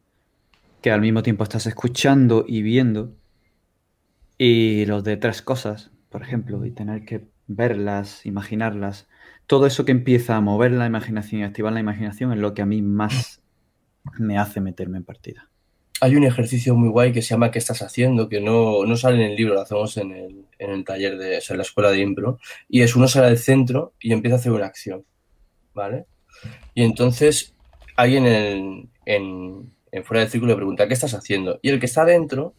Que al mismo tiempo estás escuchando y viendo. Y los de tres cosas, por ejemplo, y tener que verlas, imaginarlas. Todo eso que empieza a mover la imaginación y activar la imaginación es lo que a mí más me hace meterme en partida. Hay un ejercicio muy guay que se llama ¿Qué estás haciendo? Que no, no sale en el libro, lo hacemos en el, en el taller de en la escuela de impro. Y es uno sale al centro y empieza a hacer una acción, ¿vale? Y entonces alguien en, en, en fuera del círculo le pregunta ¿qué estás haciendo? Y el que está dentro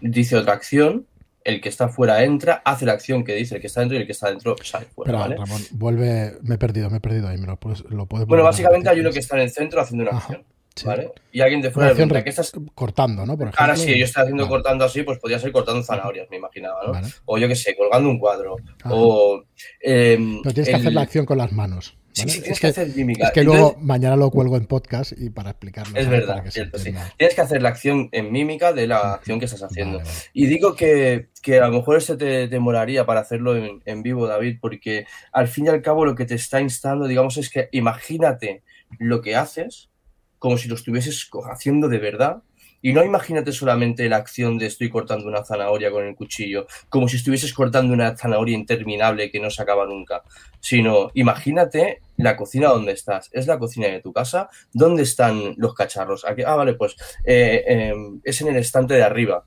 dice otra acción, el que está fuera entra, hace la acción que dice el que está dentro y el que está dentro sale fuera, Pero ¿vale? Ramón, vuelve, me he perdido, me he perdido ahí, me lo puedes, lo puedes Bueno, básicamente hay uno que está en el centro haciendo una Ajá, acción, sí. ¿vale? Y alguien de fuera pregunta re- ¿qué estás cortando, ¿no? Por ejemplo. Ahora sí, yo estoy haciendo Vale, cortando así, pues podría ser cortando zanahorias, me imaginaba, ¿no? vale. O yo qué sé, colgando un cuadro. Ajá. O. em, Pero tienes que hacer la acción con las manos. Sí, ¿vale? sí, tienes es que que, hacer mímica. es que Entonces, luego mañana lo cuelgo en podcast y para explicarlo. Es verdad, que cierto, sí. Tienes que hacer la acción en mímica de la acción que estás haciendo. Vale, vale. Y digo que, que a lo mejor este te, te molaría para hacerlo en, en vivo, David, porque al fin y al cabo lo que te está instando, digamos, es que imagínate lo que haces como si lo estuvieses haciendo de verdad. Y no imagínate solamente la acción de estoy cortando una zanahoria con el cuchillo, como si estuvieses cortando una zanahoria interminable que no se acaba nunca, sino imagínate la cocina donde estás. Es la cocina de tu casa. ¿Dónde están los cacharros? Ah, vale, pues eh, eh, es en el estante de arriba.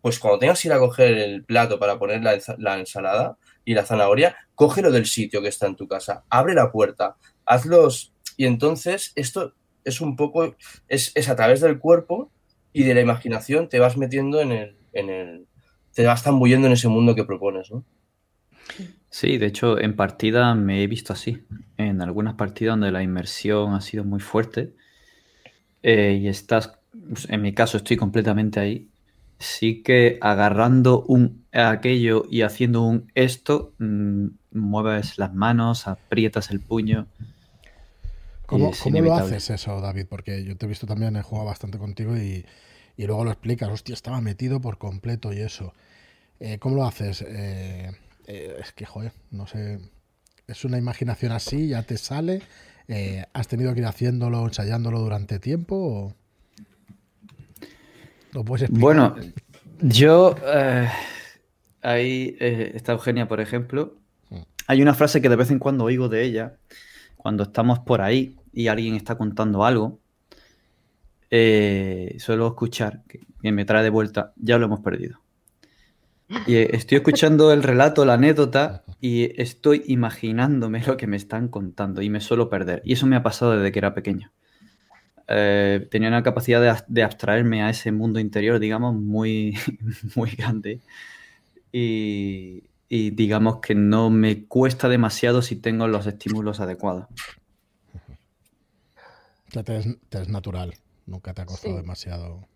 Pues cuando tengas que ir a coger el plato para poner la, la ensalada y la zanahoria, cógelo del sitio que está en tu casa. Abre la puerta, hazlos. Y entonces esto es un poco, es, es a través del cuerpo y de la imaginación te vas metiendo en el, en el, te vas tambuyendo en ese mundo que propones, ¿no? Sí, de hecho, en partida me he visto así. En algunas partidas donde la inmersión ha sido muy fuerte eh, y estás, pues, en mi caso estoy completamente ahí, sí que agarrando un aquello y haciendo un esto, mm, mueves las manos, aprietas el puño. ¿Cómo, cómo lo haces eso, David? Porque yo te he visto también, he jugado bastante contigo y, y luego lo explicas. Hostia, estaba metido por completo y eso. Eh, ¿Cómo lo haces? Eh, eh, es que, joder, no sé. Es una imaginación así, ya te sale. ¿Has tenido que ir haciéndolo, ensayándolo durante tiempo? O... ¿Lo puedes explicar? Bueno, yo. ahí está Eugenia, por ejemplo. Mm. Hay una frase que de vez en cuando oigo de ella, cuando estamos por ahí y alguien está contando algo. Eh, suelo escuchar, que, me trae de vuelta, ya lo hemos perdido. Y eh, estoy escuchando el relato, la anécdota, y estoy imaginándome lo que me están contando y me suelo perder. Y eso me ha pasado desde que era pequeño. Eh, tenía una capacidad de, ab- de abstraerme a ese mundo interior, digamos, muy, muy grande. y, digamos que no me cuesta demasiado si tengo los estímulos adecuados. O te es natural, nunca te ha costado Sí. demasiado.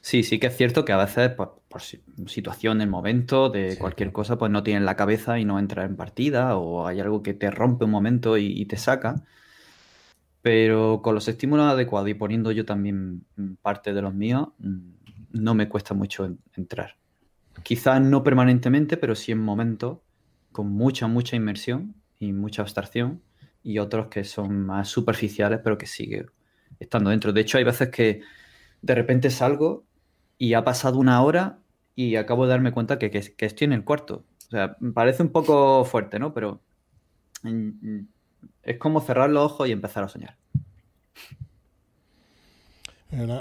Sí, sí que es cierto que a veces, pues, por si- situación, el momento, de Sí, cualquier claro. cosa, pues no tienes la cabeza y no entras en partida, o hay algo que te rompe un momento y, y te saca. Pero con los estímulos adecuados y poniendo yo también parte de los míos, mm, no me cuesta mucho en- entrar. Quizás no permanentemente, pero sí en momentos con mucha, mucha inmersión y mucha abstracción, y otros que son más superficiales, pero que sigue estando dentro. De hecho, hay veces que de repente salgo y ha pasado una hora y acabo de darme cuenta que, que- estoy en el cuarto. O sea, parece un poco fuerte, ¿no? Pero mm, mm, es como cerrar los ojos y empezar a soñar.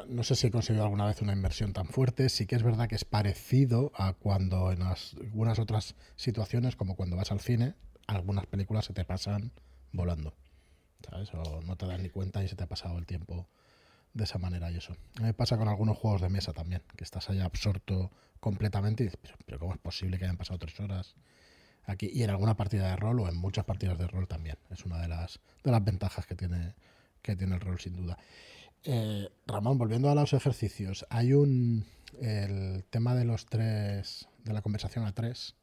No sé si he conseguido alguna vez una inversión tan fuerte. Sí que es verdad que es parecido a cuando en algunas otras situaciones, como cuando vas al cine, algunas películas se te pasan volando. ¿Sabes? O no te das ni cuenta y se te ha pasado el tiempo de esa manera y eso. Me pasa con algunos juegos de mesa también, que estás ahí absorto completamente y dices, pero, pero ¿cómo es posible que hayan pasado tres horas aquí? Y en alguna partida de rol o en muchas partidas de rol también. Es una de las, de las ventajas que tiene, que tiene el rol sin duda. Eh, Ramón, volviendo a los ejercicios, hay un. El tema de los tres. de la conversación a tres.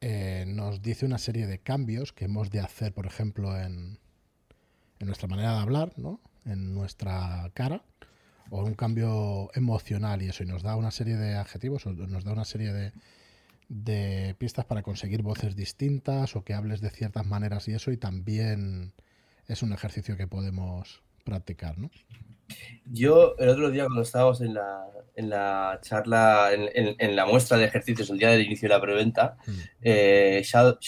eh, nos dice una serie de cambios que hemos de hacer, por ejemplo, en, en nuestra manera de hablar, ¿no? En nuestra cara. O un cambio emocional y eso. Y nos da una serie de adjetivos, o nos da una serie de, de pistas para conseguir voces distintas o que hables de ciertas maneras y eso. Y también es un ejercicio que podemos practicar, ¿no? Yo el otro día cuando estábamos en la, en la charla, en, en- en la muestra de ejercicios el día del inicio de la preventa, Mm. eh, Shadow-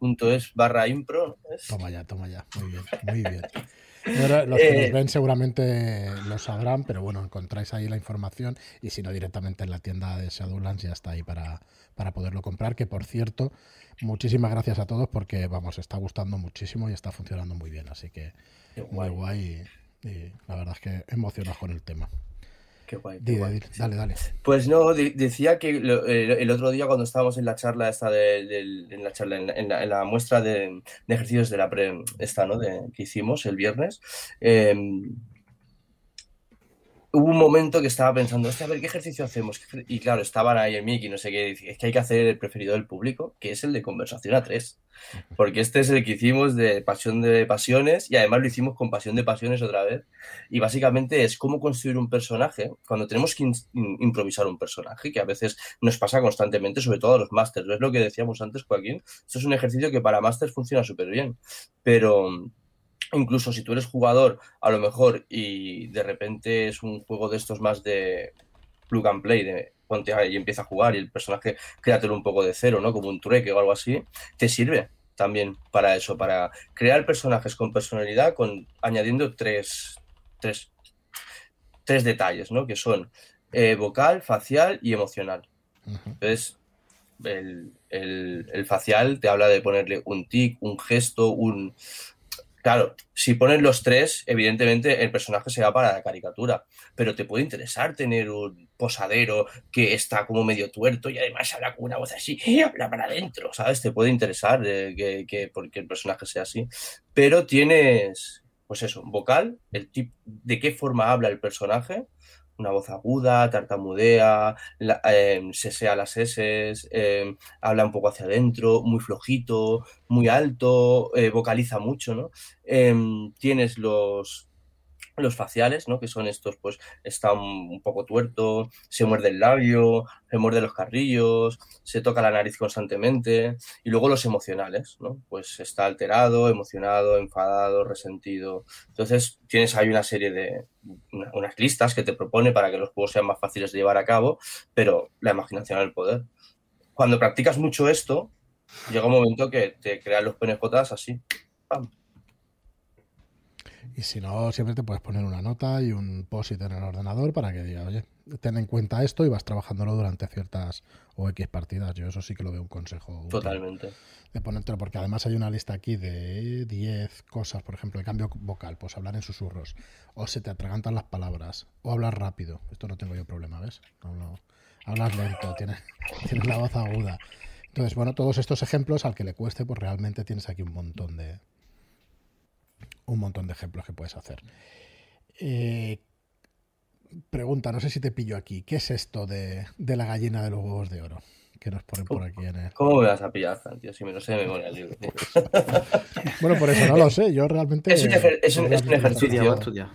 shadowlands.es barra impro, ¿no es? Toma ya, toma ya. Muy bien, muy bien. Ahora, los que Eh, nos ven seguramente lo sabrán, pero bueno, encontráis ahí la información y si no directamente en la tienda de Shadowlands ya está ahí para, para poderlo comprar, que por cierto, muchísimas gracias a todos porque vamos, está gustando muchísimo y está funcionando muy bien, así que muy guay, guay y, y la verdad es que emocionados con el tema. Qué guay, qué dale, dale. Pues no, de- decía que lo- el, el otro día cuando estábamos en la charla esta de, en la charla, en la, en la- en la muestra de, ejercicios de la pre, esta, ¿no? De, que hicimos el viernes, eh, hubo un momento que estaba pensando, hostia, a ver, ¿qué ejercicio hacemos? ¿Qué ejer-?" Y claro, estaban ahí en Mickey no sé qué, es que hay que hacer el preferido del público, que es el de conversación a tres. Porque este es el que hicimos de pasión de pasiones y además lo hicimos con pasión de pasiones otra vez. Y básicamente es cómo construir un personaje cuando tenemos que in- improvisar un personaje, que a veces nos pasa constantemente, sobre todo a los másters. ¿Ves lo que decíamos antes, Joaquín? Esto es un ejercicio que para másters funciona súper bien. Pero incluso si tú eres jugador, a lo mejor, y de repente es un juego de estos más de plug and play, de ponte ahí y empieza a jugar y el personaje créatelo un poco de cero, ¿no? Como un trueque o algo así, te sirve también para eso, para crear personajes con personalidad, con añadiendo tres, tres, tres detalles, ¿no? Que son eh, vocal, facial y emocional. Entonces, el, el- el facial te habla de ponerle un tic, un gesto, un... Claro, si pones los tres, evidentemente el personaje se va para la caricatura, pero te puede interesar tener un posadero que está como medio tuerto y además habla con una voz así y habla para adentro, ¿sabes? Te puede interesar eh, que, que- porque el personaje sea así, pero tienes, pues eso, vocal, el tip de qué forma habla el personaje, una voz aguda, tartamudea, la- eh, sesea las S, eh, habla un poco hacia adentro, muy flojito, muy alto, eh, vocaliza mucho, ¿no? Em, tienes los, los faciales, ¿no? Que son estos, pues, está un, poco tuerto, se muerde el labio, se muerde los carrillos, se toca la nariz constantemente, y luego los emocionales, ¿no? Pues está alterado, emocionado, enfadado, resentido. Entonces, tienes ahí una serie de, una- unas listas que te propone para que los juegos sean más fáciles de llevar a cabo, pero la imaginación al poder. Cuando practicas mucho esto, llega un momento que te crean los PNJs así. ¡pam! Y si no, siempre te puedes poner una nota y un post-it en el ordenador para que diga, oye, ten en cuenta esto y vas trabajándolo durante ciertas o X partidas. Yo eso sí que lo veo un consejo Totalmente. de ponértelo, porque además hay una lista aquí de 10 cosas, por ejemplo, el cambio vocal, pues hablar en susurros, o se te atragantan las palabras, o hablar rápido. Esto no tengo yo problema, ¿ves? Hablas lento, tienes, tienes la voz aguda. Entonces, bueno, todos estos ejemplos, al que le cueste, pues realmente tienes aquí un montón de. Un montón de ejemplos que puedes hacer. Eh, pregunta, no sé si te pillo aquí. ¿Qué es esto de, de la gallina de los huevos de oro? Que nos ponen por aquí en el. ¿Cómo me vas a pillar, tío? Si me lo sé de memoria el libro, tío. Bueno, por eso no lo sé. Yo realmente. Es un ejer- es un- es un ejercicio. Estudia, estudia.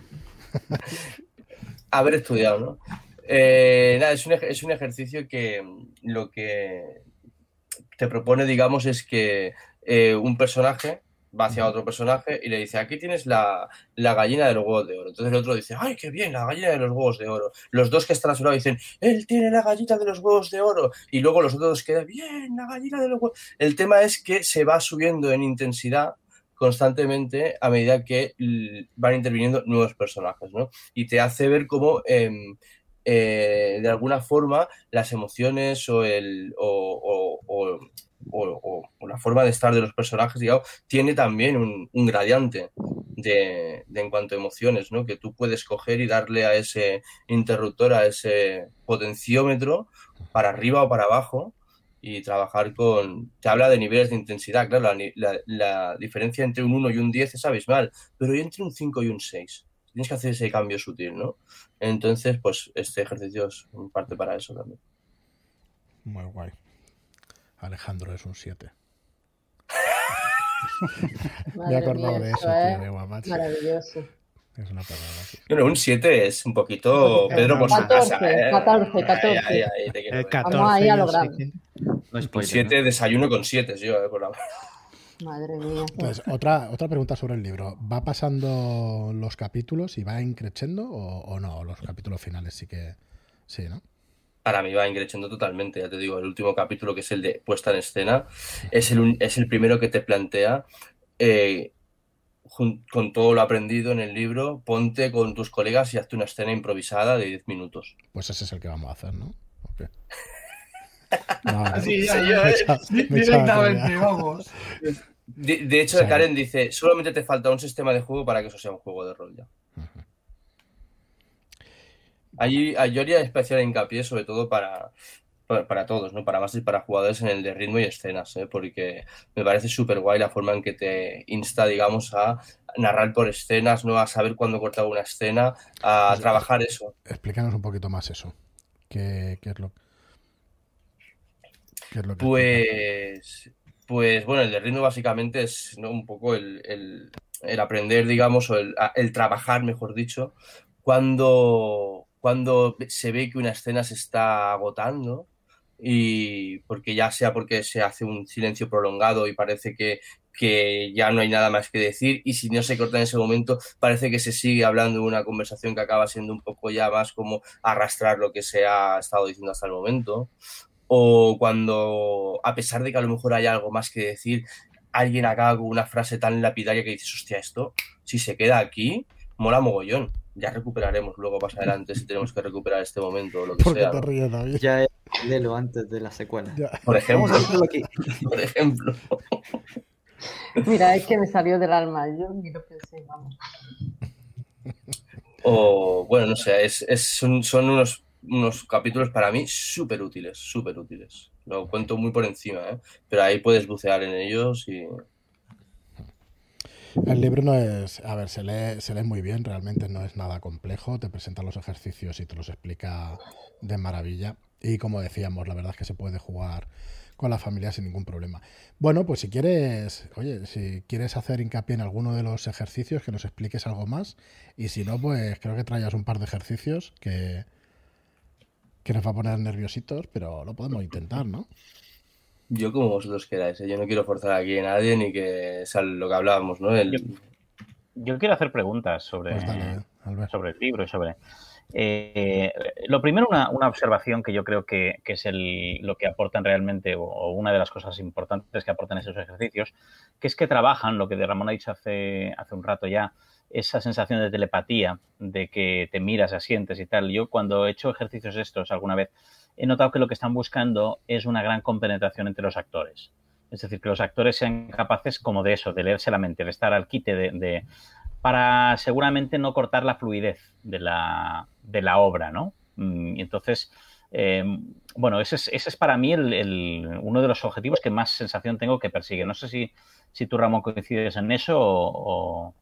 Haber estudiado, ¿no? Eh, nada, es un, es un ejercicio que lo que te propone, digamos, es que eh, un personaje va hacia otro personaje y le dice, aquí tienes la, la gallina de los huevos de oro. Entonces el otro dice, ¡ay, qué bien, la gallina de los huevos de oro! Los dos que están a su lado dicen, él tiene la gallina de los huevos de oro. Y luego los otros dos quedan, bien, la gallina de los huevos. El tema es que se va subiendo en intensidad constantemente a medida que van interviniendo nuevos personajes, ¿no? Y te hace ver cómo, em, eh, de alguna forma, las emociones o, el, o, la forma de estar de los personajes, digamos, tiene también un, un gradiente de, en cuanto a emociones, ¿no? Que tú puedes coger y darle a ese interruptor, a ese potenciómetro, para arriba o para abajo, y trabajar con... Te habla de niveles de intensidad, claro, la, la- la diferencia entre un 1 y un 10 es abismal, pero entre un 5 y un 6. Tienes que hacer ese cambio sutil, ¿no? Entonces, pues este ejercicio es en parte para eso también. Muy guay. Alejandro es un 7. Me he acordado mía, de eso es tío, de. Maravilloso. Es una sí. Bueno, un 7 es un poquito Pedro por su 14, casa, ¿eh? 14, Ahí, 14. ahí, ahí te quiero Eh, ver. 14, Vamos ahí a no lo sé grande. qué. No Un spoiler, 7 ¿no? desayuno con 7, yo, eh, por la... Madre mía. Entonces, otra, otra pregunta sobre el libro. ¿Va pasando los capítulos y va increciendo o, o no? Los capítulos finales sí que. Sí, ¿no? Para mí va ingresando totalmente, ya te digo, el último capítulo que es el de puesta en escena es el, es el primero que te plantea eh, con todo lo aprendido en el libro, ponte con tus colegas y hazte una escena improvisada de 10 minutos. Pues ese es el que vamos a hacer, ¿no? ¿O qué? No. Sí, ya, ya, echaba directamente, vamos. De, de hecho, Sí. Karen dice, solamente te falta un sistema de juego para que eso sea un juego de rol ya. Allí, yo haría especial hincapié, sobre todo para, para, para todos, ¿no? Para más y para jugadores en el de ritmo y escenas, ¿eh? Porque me parece súper guay la forma en que te insta, digamos, a narrar por escenas, ¿no? A saber cuándo cortar una escena, a Sí. trabajar eso. Explícanos un poquito más eso. ¿Qué, qué es lo qué es lo que Pues, pues bueno, el de ritmo básicamente es un poco el, el- aprender, digamos, o el, el trabajar, mejor dicho, cuando, cuando se ve que una escena se está agotando y porque ya sea porque se hace un silencio prolongado y parece que, que ya no hay nada más que decir y si no se corta en ese momento parece que se sigue hablando de una conversación que acaba siendo un poco ya más como arrastrar lo que se ha estado diciendo hasta el momento o cuando, a pesar de que a lo mejor hay algo más que decir, alguien acaba con una frase tan lapidaria que dices, hostia, esto, si se queda aquí, mola mogollón. Ya recuperaremos luego más adelante si tenemos que recuperar este momento o lo que ¿Por qué sea. te ríes, David? Ya es léelo antes de la secuela. Ya. Por ejemplo, aquí. por ejemplo. Mira, es que me salió del alma. Yo ni lo pensé, vamos. O, bueno, no sé, es, es- son, son unos, unos capítulos para mí súper útiles, súper útiles. Lo cuento muy por encima, ¿eh? Pero ahí puedes bucear en ellos y... El libro no es, a ver, se lee, se lee muy bien, realmente no es nada complejo, te presenta los ejercicios y te los explica de maravilla. Y como decíamos, la verdad es que se puede jugar con la familia sin ningún problema. Bueno, pues si quieres, oye, si quieres hacer hincapié en alguno de los ejercicios, que nos expliques algo más. Y si no, pues creo que traigas un par de ejercicios que, que nos va a poner nerviositos, pero lo podemos intentar, ¿no? Yo como vosotros queráis, ¿eh? Yo no quiero forzar aquí a nadie ni que sea lo que hablábamos, ¿no? El- Yo- Yo quiero hacer preguntas sobre, Pues dale, Albert. sobre el libro y sobre... Eh, lo primero, una, una observación que yo creo que, que es el, lo que aportan realmente, o, o una de las cosas importantes que aportan esos ejercicios, que es que trabajan, lo que de Ramón ha dicho hace, hace un rato ya, esa sensación de telepatía, de que te miras, asientes y tal. Yo cuando he hecho ejercicios estos alguna vez, he notado que lo que están buscando es una gran compenetración entre los actores. Es decir, que los actores sean capaces como de eso, de leerse la mente, de estar al quite de, para seguramente no cortar la fluidez de la, de la obra, ¿no? Mm, Y entonces, Eh, bueno, ese es, ese es para mí el, uno de los objetivos que más sensación tengo que persigue. No sé si, si tú, Ramón, coincides en eso o,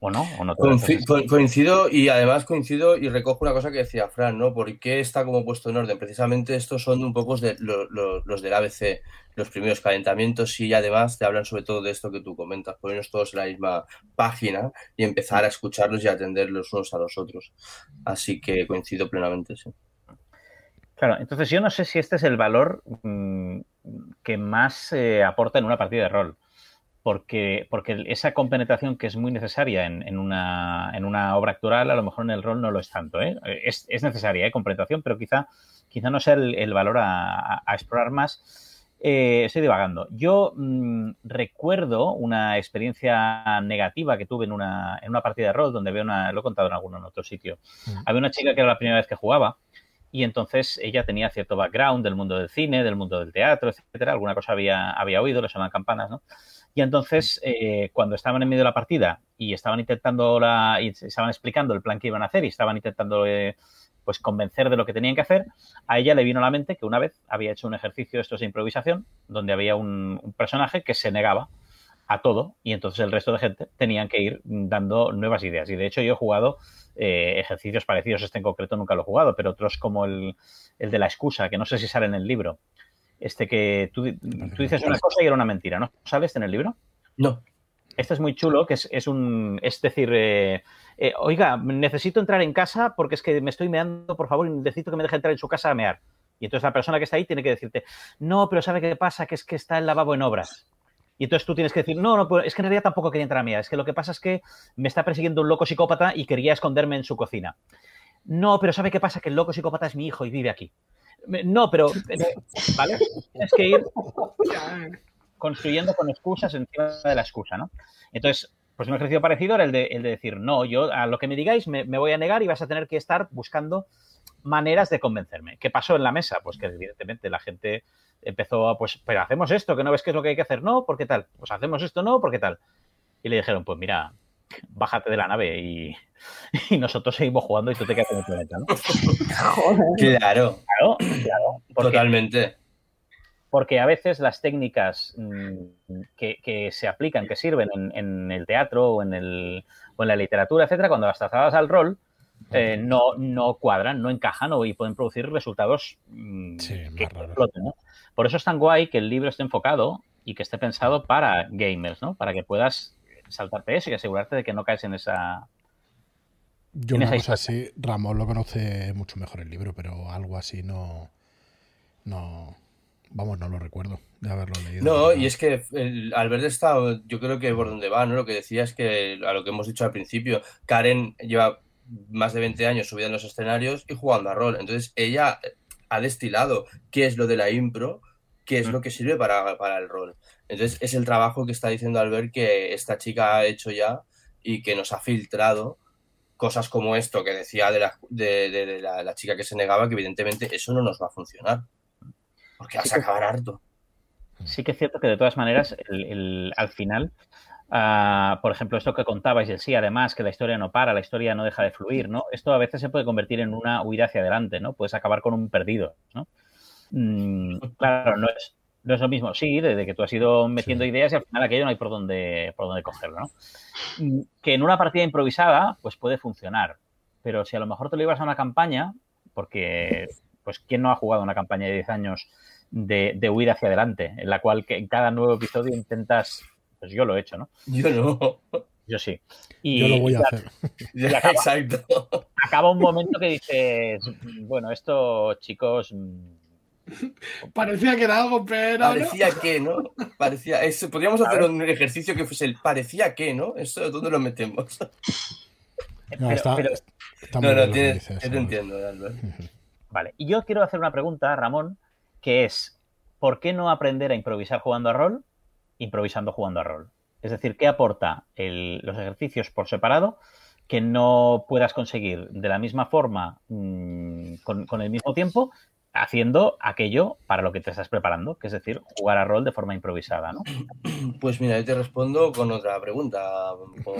o no. O coincido y además coincido y recojo una cosa que decía Fran, ¿no? ¿Por qué está como puesto en orden? Precisamente estos son un poco de, lo- lo- los del ABC, los primeros calentamientos y además te hablan sobre todo de esto que tú comentas, ponernos todos en la misma página y empezar a escucharlos y a atender los unos a los otros. Así que coincido plenamente, sí. Claro, entonces yo no sé si este es el valor mm, que más eh, aporta en una partida de rol. Porque, porque esa compenetración que es muy necesaria en, en una, en una obra actoral, a lo mejor en el rol no lo es tanto. ¿eh? Es, es necesaria, ¿eh? compenetración, pero quizá, quizá no sea el, el valor a, a- explorar más. Eh, estoy divagando. Yo mm, recuerdo una experiencia negativa que tuve en una, en una partida de rol donde veo una, lo he contado en algún en otro sitio. Mm. Había una chica que era la primera vez que jugaba y entonces ella tenía cierto background del mundo del cine, del mundo del teatro, etcétera. Alguna cosa había, había oído, le sonaban campanas, ¿no? Y entonces, eh, cuando estaban en medio de la partida y estaban intentando la, y estaban explicando el plan que iban a hacer y estaban intentando eh, pues convencer de lo que tenían que hacer, a ella le vino a la mente que una vez había hecho un ejercicio de estos de improvisación donde había un, personaje que se negaba a todo y entonces el resto de gente tenían que ir dando nuevas ideas. Y de hecho yo he jugado eh, ejercicios parecidos, este en concreto nunca lo he jugado, pero otros como el, el de la excusa, que no sé si sale en el libro. Este que tú, tú dices una cosa y era una mentira, ¿no? ¿Sale este en el libro? No, Este es muy chulo, que es, es un. Es decir, eh, eh, oiga, necesito entrar en casa porque es que me estoy meando, por favor, y necesito que me deje entrar en su casa a mear. Y entonces la persona que está ahí tiene que decirte, no, pero ¿sabe qué pasa? Que es que está el lavabo en obras. Y entonces tú tienes que decir, no, no, pues es que en realidad tampoco quería entrar a mear. Es que lo que pasa es que me está persiguiendo un loco psicópata y quería esconderme en su cocina. No, pero ¿sabe qué pasa? Que el loco psicópata es mi hijo y vive aquí. No, pero. ¿Vale? Tienes que ir construyendo con excusas encima de la excusa, ¿no? Entonces, pues un ejercicio parecido era el de, el de decir, no, yo a lo que me digáis me, me voy a negar y vas a tener que estar buscando maneras de convencerme. ¿Qué pasó en la mesa? Pues que evidentemente la gente empezó a, pues, pero hacemos esto, que no ves qué es lo que hay que hacer, no, ¿por qué tal? Pues hacemos esto, no, ¿por qué tal? Y le dijeron, pues mira, bájate de la nave y, y nosotros seguimos jugando y tú te quedas en el planeta, ¿no? Joder. claro, Claro, claro. Porque, totalmente. porque a veces las técnicas mm, que, que se aplican, que sirven en, en el teatro o en, el, o en la literatura, etcétera, cuando las trasladas al rol, eh, no, no cuadran, no encajan o, y pueden producir resultados mm, Sí, que exploten, ¿no? Por eso es tan guay que el libro esté enfocado y que esté pensado para gamers, ¿no? Para que puedas saltarte eso y asegurarte de que no caes en esa... Yo en una esa cosa así, Ramón lo conoce mucho mejor el libro, pero algo así no. No. Vamos, no lo recuerdo de haberlo leído. No, y es que el, Albert está, yo creo que por donde va, ¿no? Lo que decía es que a lo que hemos dicho al principio, Karen lleva más de 20 años subida en los escenarios y jugando a rol. Entonces ella ha destilado qué es lo de la impro, qué es lo que sirve para, para el rol. Entonces es el trabajo que está diciendo Albert que esta chica ha hecho ya y que nos ha filtrado cosas como esto que decía de la, de, de- de la, la chica que se negaba, que evidentemente eso no nos va a funcionar. Porque vas a acabar harto. Sí que es cierto que de todas maneras, el- el- al final, ah, por ejemplo, esto que contabais, el sí, además, que la historia no para, la historia no deja de fluir, ¿no? Esto a veces se puede convertir en una huida hacia adelante, ¿no? Puedes acabar con un perdido, ¿no? Mm, claro, no es, no es lo mismo. Sí, desde que tú has ido metiendo ideas y al final aquello no hay por dónde, por dónde cogerlo, ¿no? Mm, Que en una partida improvisada, pues puede funcionar. Pero si a lo mejor te lo llevas a una campaña, porque, pues, ¿quién no ha jugado una campaña de 10 años de, de huida hacia adelante, en la cual que en cada nuevo episodio intentas, pues yo lo he hecho, ¿no? Yo no. Yo sí. Y Yo lo voy a hacer. Ya, acaba. exacto. acaba un momento que dices, bueno, esto, chicos, mm, Parecía que era algo, pero. no. Parecía que, ¿no? Parecía. Eso, podríamos hacer un ejercicio que fuese el parecía que, ¿no? Eso, ¿dónde lo metemos? No, pero- está, pero- está No, no, lo que tiene- dices, te entiendo, Albert. Vale, y yo quiero hacer una pregunta, Ramón, que es, ¿por qué no aprender a improvisar jugando a rol, improvisando jugando a rol? Es decir, ¿qué aporta el- los ejercicios por separado que no puedas conseguir de la misma forma, mm, con, con el mismo tiempo, haciendo aquello para lo que te estás preparando, que es decir, jugar a rol de forma improvisada, ¿no? Pues mira, yo te respondo con otra pregunta.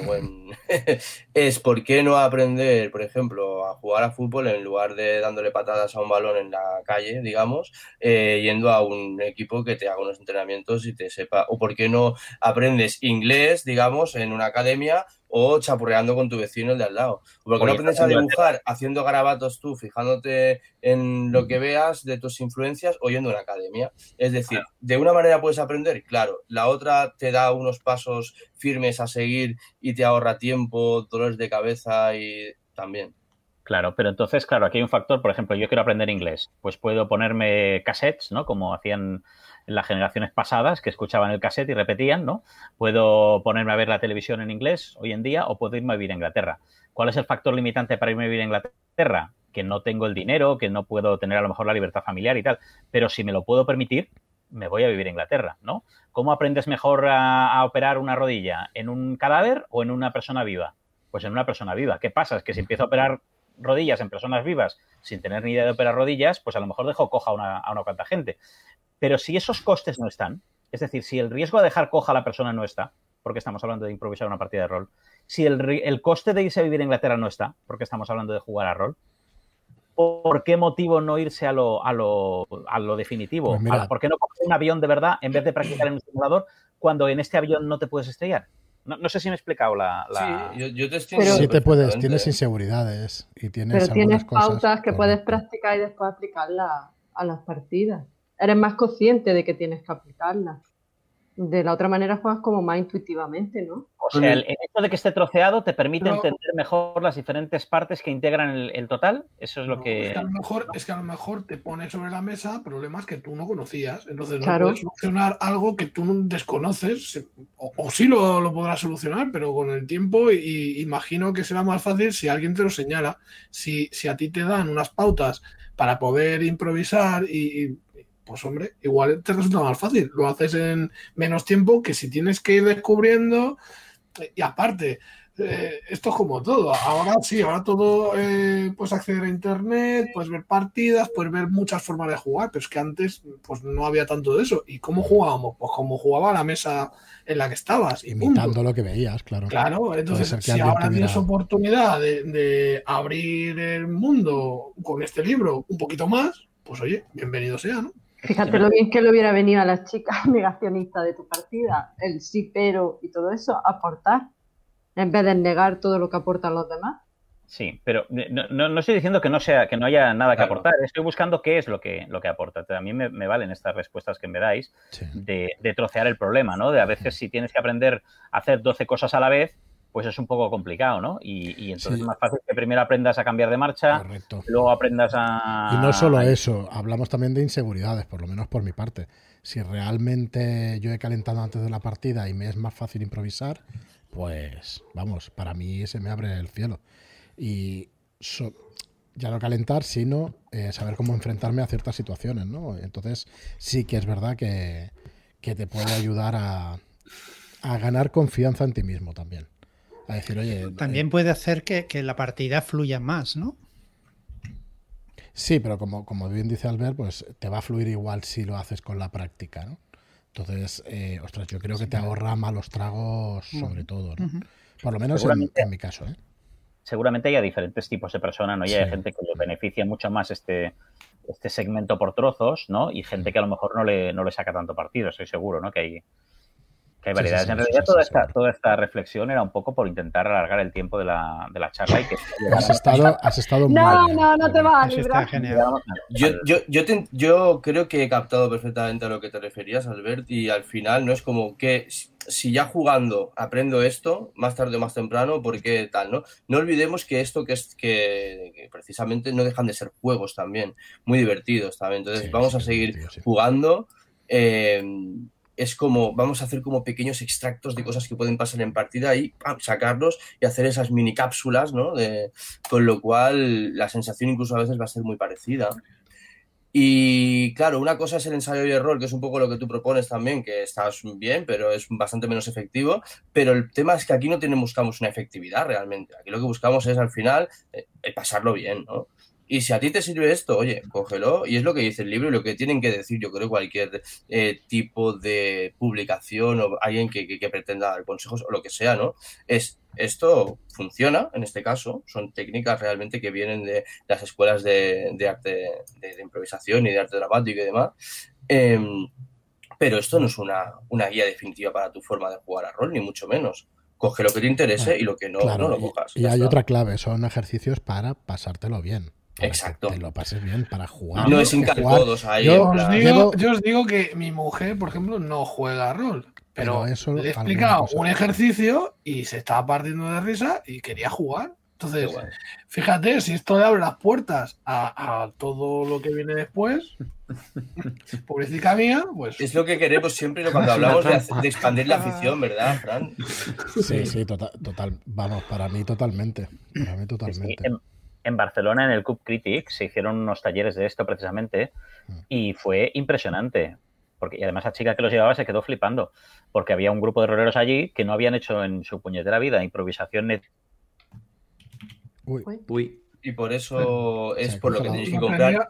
Buen... es ¿por qué no aprender, por ejemplo, a jugar a fútbol en lugar de dándole patadas a un balón en la calle, digamos, eh, yendo a un equipo que te haga unos entrenamientos y te sepa? ¿O por qué no aprendes inglés, digamos, en una academia o chapurreando con tu vecino el de al lado. Porque no aprendes a dibujar haciendo garabatos tú, fijándote en lo que veas de tus influencias o yendo a una academia. Es decir, de una manera puedes aprender, claro, la otra te da unos pasos firmes a seguir y te ahorra tiempo, dolores de cabeza y también. Claro, pero entonces, claro, aquí hay un factor, por ejemplo, yo quiero aprender inglés, pues puedo ponerme cassettes, ¿no? Como hacían las generaciones pasadas que escuchaban el cassette y repetían, ¿no? Puedo ponerme a ver la televisión en inglés hoy en día o puedo irme a vivir a Inglaterra. ¿Cuál es el factor limitante para irme a vivir a Inglaterra? Que no tengo el dinero, que no puedo tener a lo mejor la libertad familiar y tal. Pero si me lo puedo permitir, me voy a vivir a Inglaterra, ¿no? ¿Cómo aprendes mejor a, a operar una rodilla? ¿En un cadáver o en una persona viva? Pues en una persona viva. ¿Qué pasa? Es que si empiezo a operar rodillas en personas vivas sin tener ni idea de operar rodillas, pues a lo mejor dejo coja a una, a una cuanta gente. Pero si esos costes no están, es decir, si el riesgo de dejar coja a la persona no está, porque estamos hablando de improvisar una partida de rol, si el, el coste de irse a vivir a Inglaterra no está, porque estamos hablando de jugar a rol, ¿por qué motivo no irse a lo, a lo, a lo definitivo? Pues mira. ¿Por qué no coger un avión de verdad en vez de practicar en un simulador cuando en este avión no te puedes estrellar? No, no sé si me he explicado la... la- Sí, yo, yo te estoy Pero- Sí te puedes, tienes inseguridades y tienes Pero tienes algunas cosas. pautas que puedes practicar y después aplicarlas a las partidas. Eres más consciente de que tienes que aplicarlas. De la otra manera juegas como más intuitivamente, ¿no? O sea, el, el hecho de que esté troceado te permite entender mejor las diferentes partes que integran el, el total. Eso es lo No, que... es, que a lo mejor, es que a lo mejor te pone sobre la mesa problemas que tú no conocías. Entonces no Claro. puedes solucionar algo que tú no desconoces. O, o sí lo, lo podrás solucionar, pero con el tiempo, y imagino que será más fácil si alguien te lo señala. Si, si a ti te dan unas pautas para poder improvisar y, y, pues hombre, igual te resulta más fácil. Lo haces en menos tiempo que si tienes que ir descubriendo. Y aparte, eh, esto es como todo. Ahora sí, ahora todo eh, puedes acceder a internet, puedes ver partidas, puedes ver muchas formas de jugar, pero es que antes pues no había tanto de eso. ¿Y cómo jugábamos? Pues como jugaba la mesa en la que estabas. y punto. Imitando lo que veías, claro. Claro, entonces si ahora tuviera- tienes oportunidad de, de abrir el mundo con este libro un poquito más, pues oye, bienvenido sea, ¿no? Fíjate lo bien que le hubiera venido a las chicas negacionistas de tu partida, el sí pero y todo eso, aportar, en vez de negar todo lo que aportan los demás. Sí, pero no, no- no estoy diciendo que no sea, que no haya nada que aportar. Estoy buscando qué es lo que, lo que aporta. A mí me, me valen estas respuestas que me dais Sí. de, de trocear el problema, ¿no? De a veces si tienes que aprender a hacer 12 cosas a la vez, pues es un poco complicado, ¿no? Y, y entonces Sí. es más fácil que primero aprendas a cambiar de marcha, Correcto. luego aprendas a... Y no solo eso, hablamos también de inseguridades, por lo menos por mi parte. Si realmente yo he calentado antes de la partida y me es más fácil improvisar, pues vamos, para mí se me abre el cielo. Y so- ya no calentar, sino eh, saber cómo enfrentarme a ciertas situaciones, ¿no? Entonces sí que es verdad que, que te puede ayudar a, a ganar confianza en ti mismo también. A decir, oye, eh, También puede hacer que, que la partida fluya más, ¿no? Sí, pero como, como bien dice Albert, pues te va a fluir igual si lo haces con la práctica, ¿no? Entonces, eh, ostras, yo creo que te ahorra malos tragos sobre todo, ¿no? Por lo menos en, mi caso, ¿eh? seguramente haya diferentes tipos de personas, ¿no? Y hay gente que le beneficia mucho más este, este segmento por trozos, ¿no? Y gente que a lo mejor no le, no le saca tanto partido, estoy seguro, ¿no? Que hay, que hay variedades. sí, sí, en realidad, sí, toda, sí, esta, toda esta reflexión era un poco por intentar alargar el tiempo de la, de la charla y que Has estado, has estado muy No, bien, no, no te vas a librar. Yo, yo, yo, te- yo creo que he captado perfectamente a lo que te referías, Albert, y al final no es como que si- ya jugando aprendo esto, más tarde o más temprano, ¿por qué tal? No, no olvidemos que esto que es que, que precisamente no dejan de ser juegos también, muy divertidos también. Entonces Sí, vamos sí, a seguir sí. jugando. eh, es como, vamos a hacer como pequeños extractos de cosas que pueden pasar en partida y ¡pam! sacarlos y hacer esas mini cápsulas, ¿no? Con lo cual la sensación incluso a veces va a ser muy parecida. Y claro, una cosa es el ensayo y error, que es un poco lo que tú propones también, que estás bien, pero es bastante menos efectivo. Pero el tema es que aquí no tenemos, buscamos una efectividad realmente. Aquí lo que buscamos es al final eh, eh, pasarlo bien, ¿no? Y si a ti te sirve esto, oye, cógelo. Y es lo que dice el libro y lo que tienen que decir, yo creo, cualquier eh, tipo de publicación o alguien que, que, que pretenda dar consejos o lo que sea, ¿no? Es esto funciona, en este caso, son técnicas realmente que vienen de las escuelas de, de arte, de, de, improvisación y de arte dramático y demás. Eh, pero esto no es una, una, guía definitiva para tu forma de jugar a rol, ni mucho menos. Coge lo que te interese y lo que no, claro, no lo cojas. Y, y hay está. otra clave, son ejercicios para pasártelo bien. Exacto. Que te lo pases bien para jugar. No, es todos ahí. Yo os, digo, yo os digo que mi mujer, por ejemplo, no juega a rol. Pero, pero eso, le he explicado un ejercicio y se estaba partiendo de risa y quería jugar. Entonces, bueno. fíjate, si esto le abre las puertas a, a, todo lo que viene después, pobrecita mía, pues... Es lo que queremos siempre cuando hablamos de, de expandir la afición, ¿verdad, Fran? Sí, sí, total, total, vamos, para mí totalmente, para mí totalmente. Sí, en, Barcelona, en el Cube Critic, se hicieron unos talleres de esto precisamente y fue impresionante. Porque, y además la chica que los llevaba se quedó flipando, porque había un grupo de roleros allí que no habían hecho en su puñetera vida improvisación Uy. Uy. Y por eso es por lo que tenéis que comprar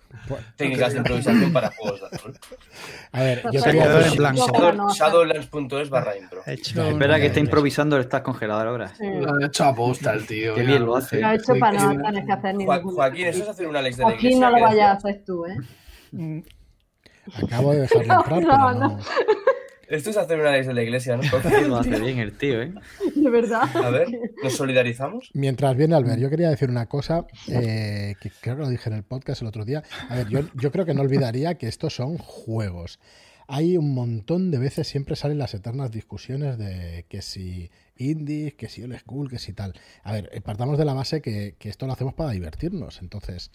técnicas de improvisación para juegos de rol. A ver, yo quería ver en blanco. Shadowlands.es barra impro. Espera que está improvisando el estás congelador ahora. Lo ha hecho a posta el tío. Qué bien lo hace. Lo ha hecho para no tener que hacer ningún. Joaquín, eso es hacer un Alex de la Joaquín, no lo vayas a hacer tú, ¿eh? Acabo de dejarlo entrar, pero no. Esto es hacer una ley de la iglesia, ¿no? Lo hace bien el tío, ¿eh? De verdad. A ver, ¿nos solidarizamos? Mientras viene Albert, yo quería decir una cosa eh, que creo que lo dije en el podcast el otro día. A ver, yo, yo creo que no olvidaría que estos son juegos. Hay un montón de veces, siempre salen las eternas discusiones de que si indies, que si old school, que si tal. A ver, eh, partamos de la base que, que esto lo hacemos para divertirnos. Entonces,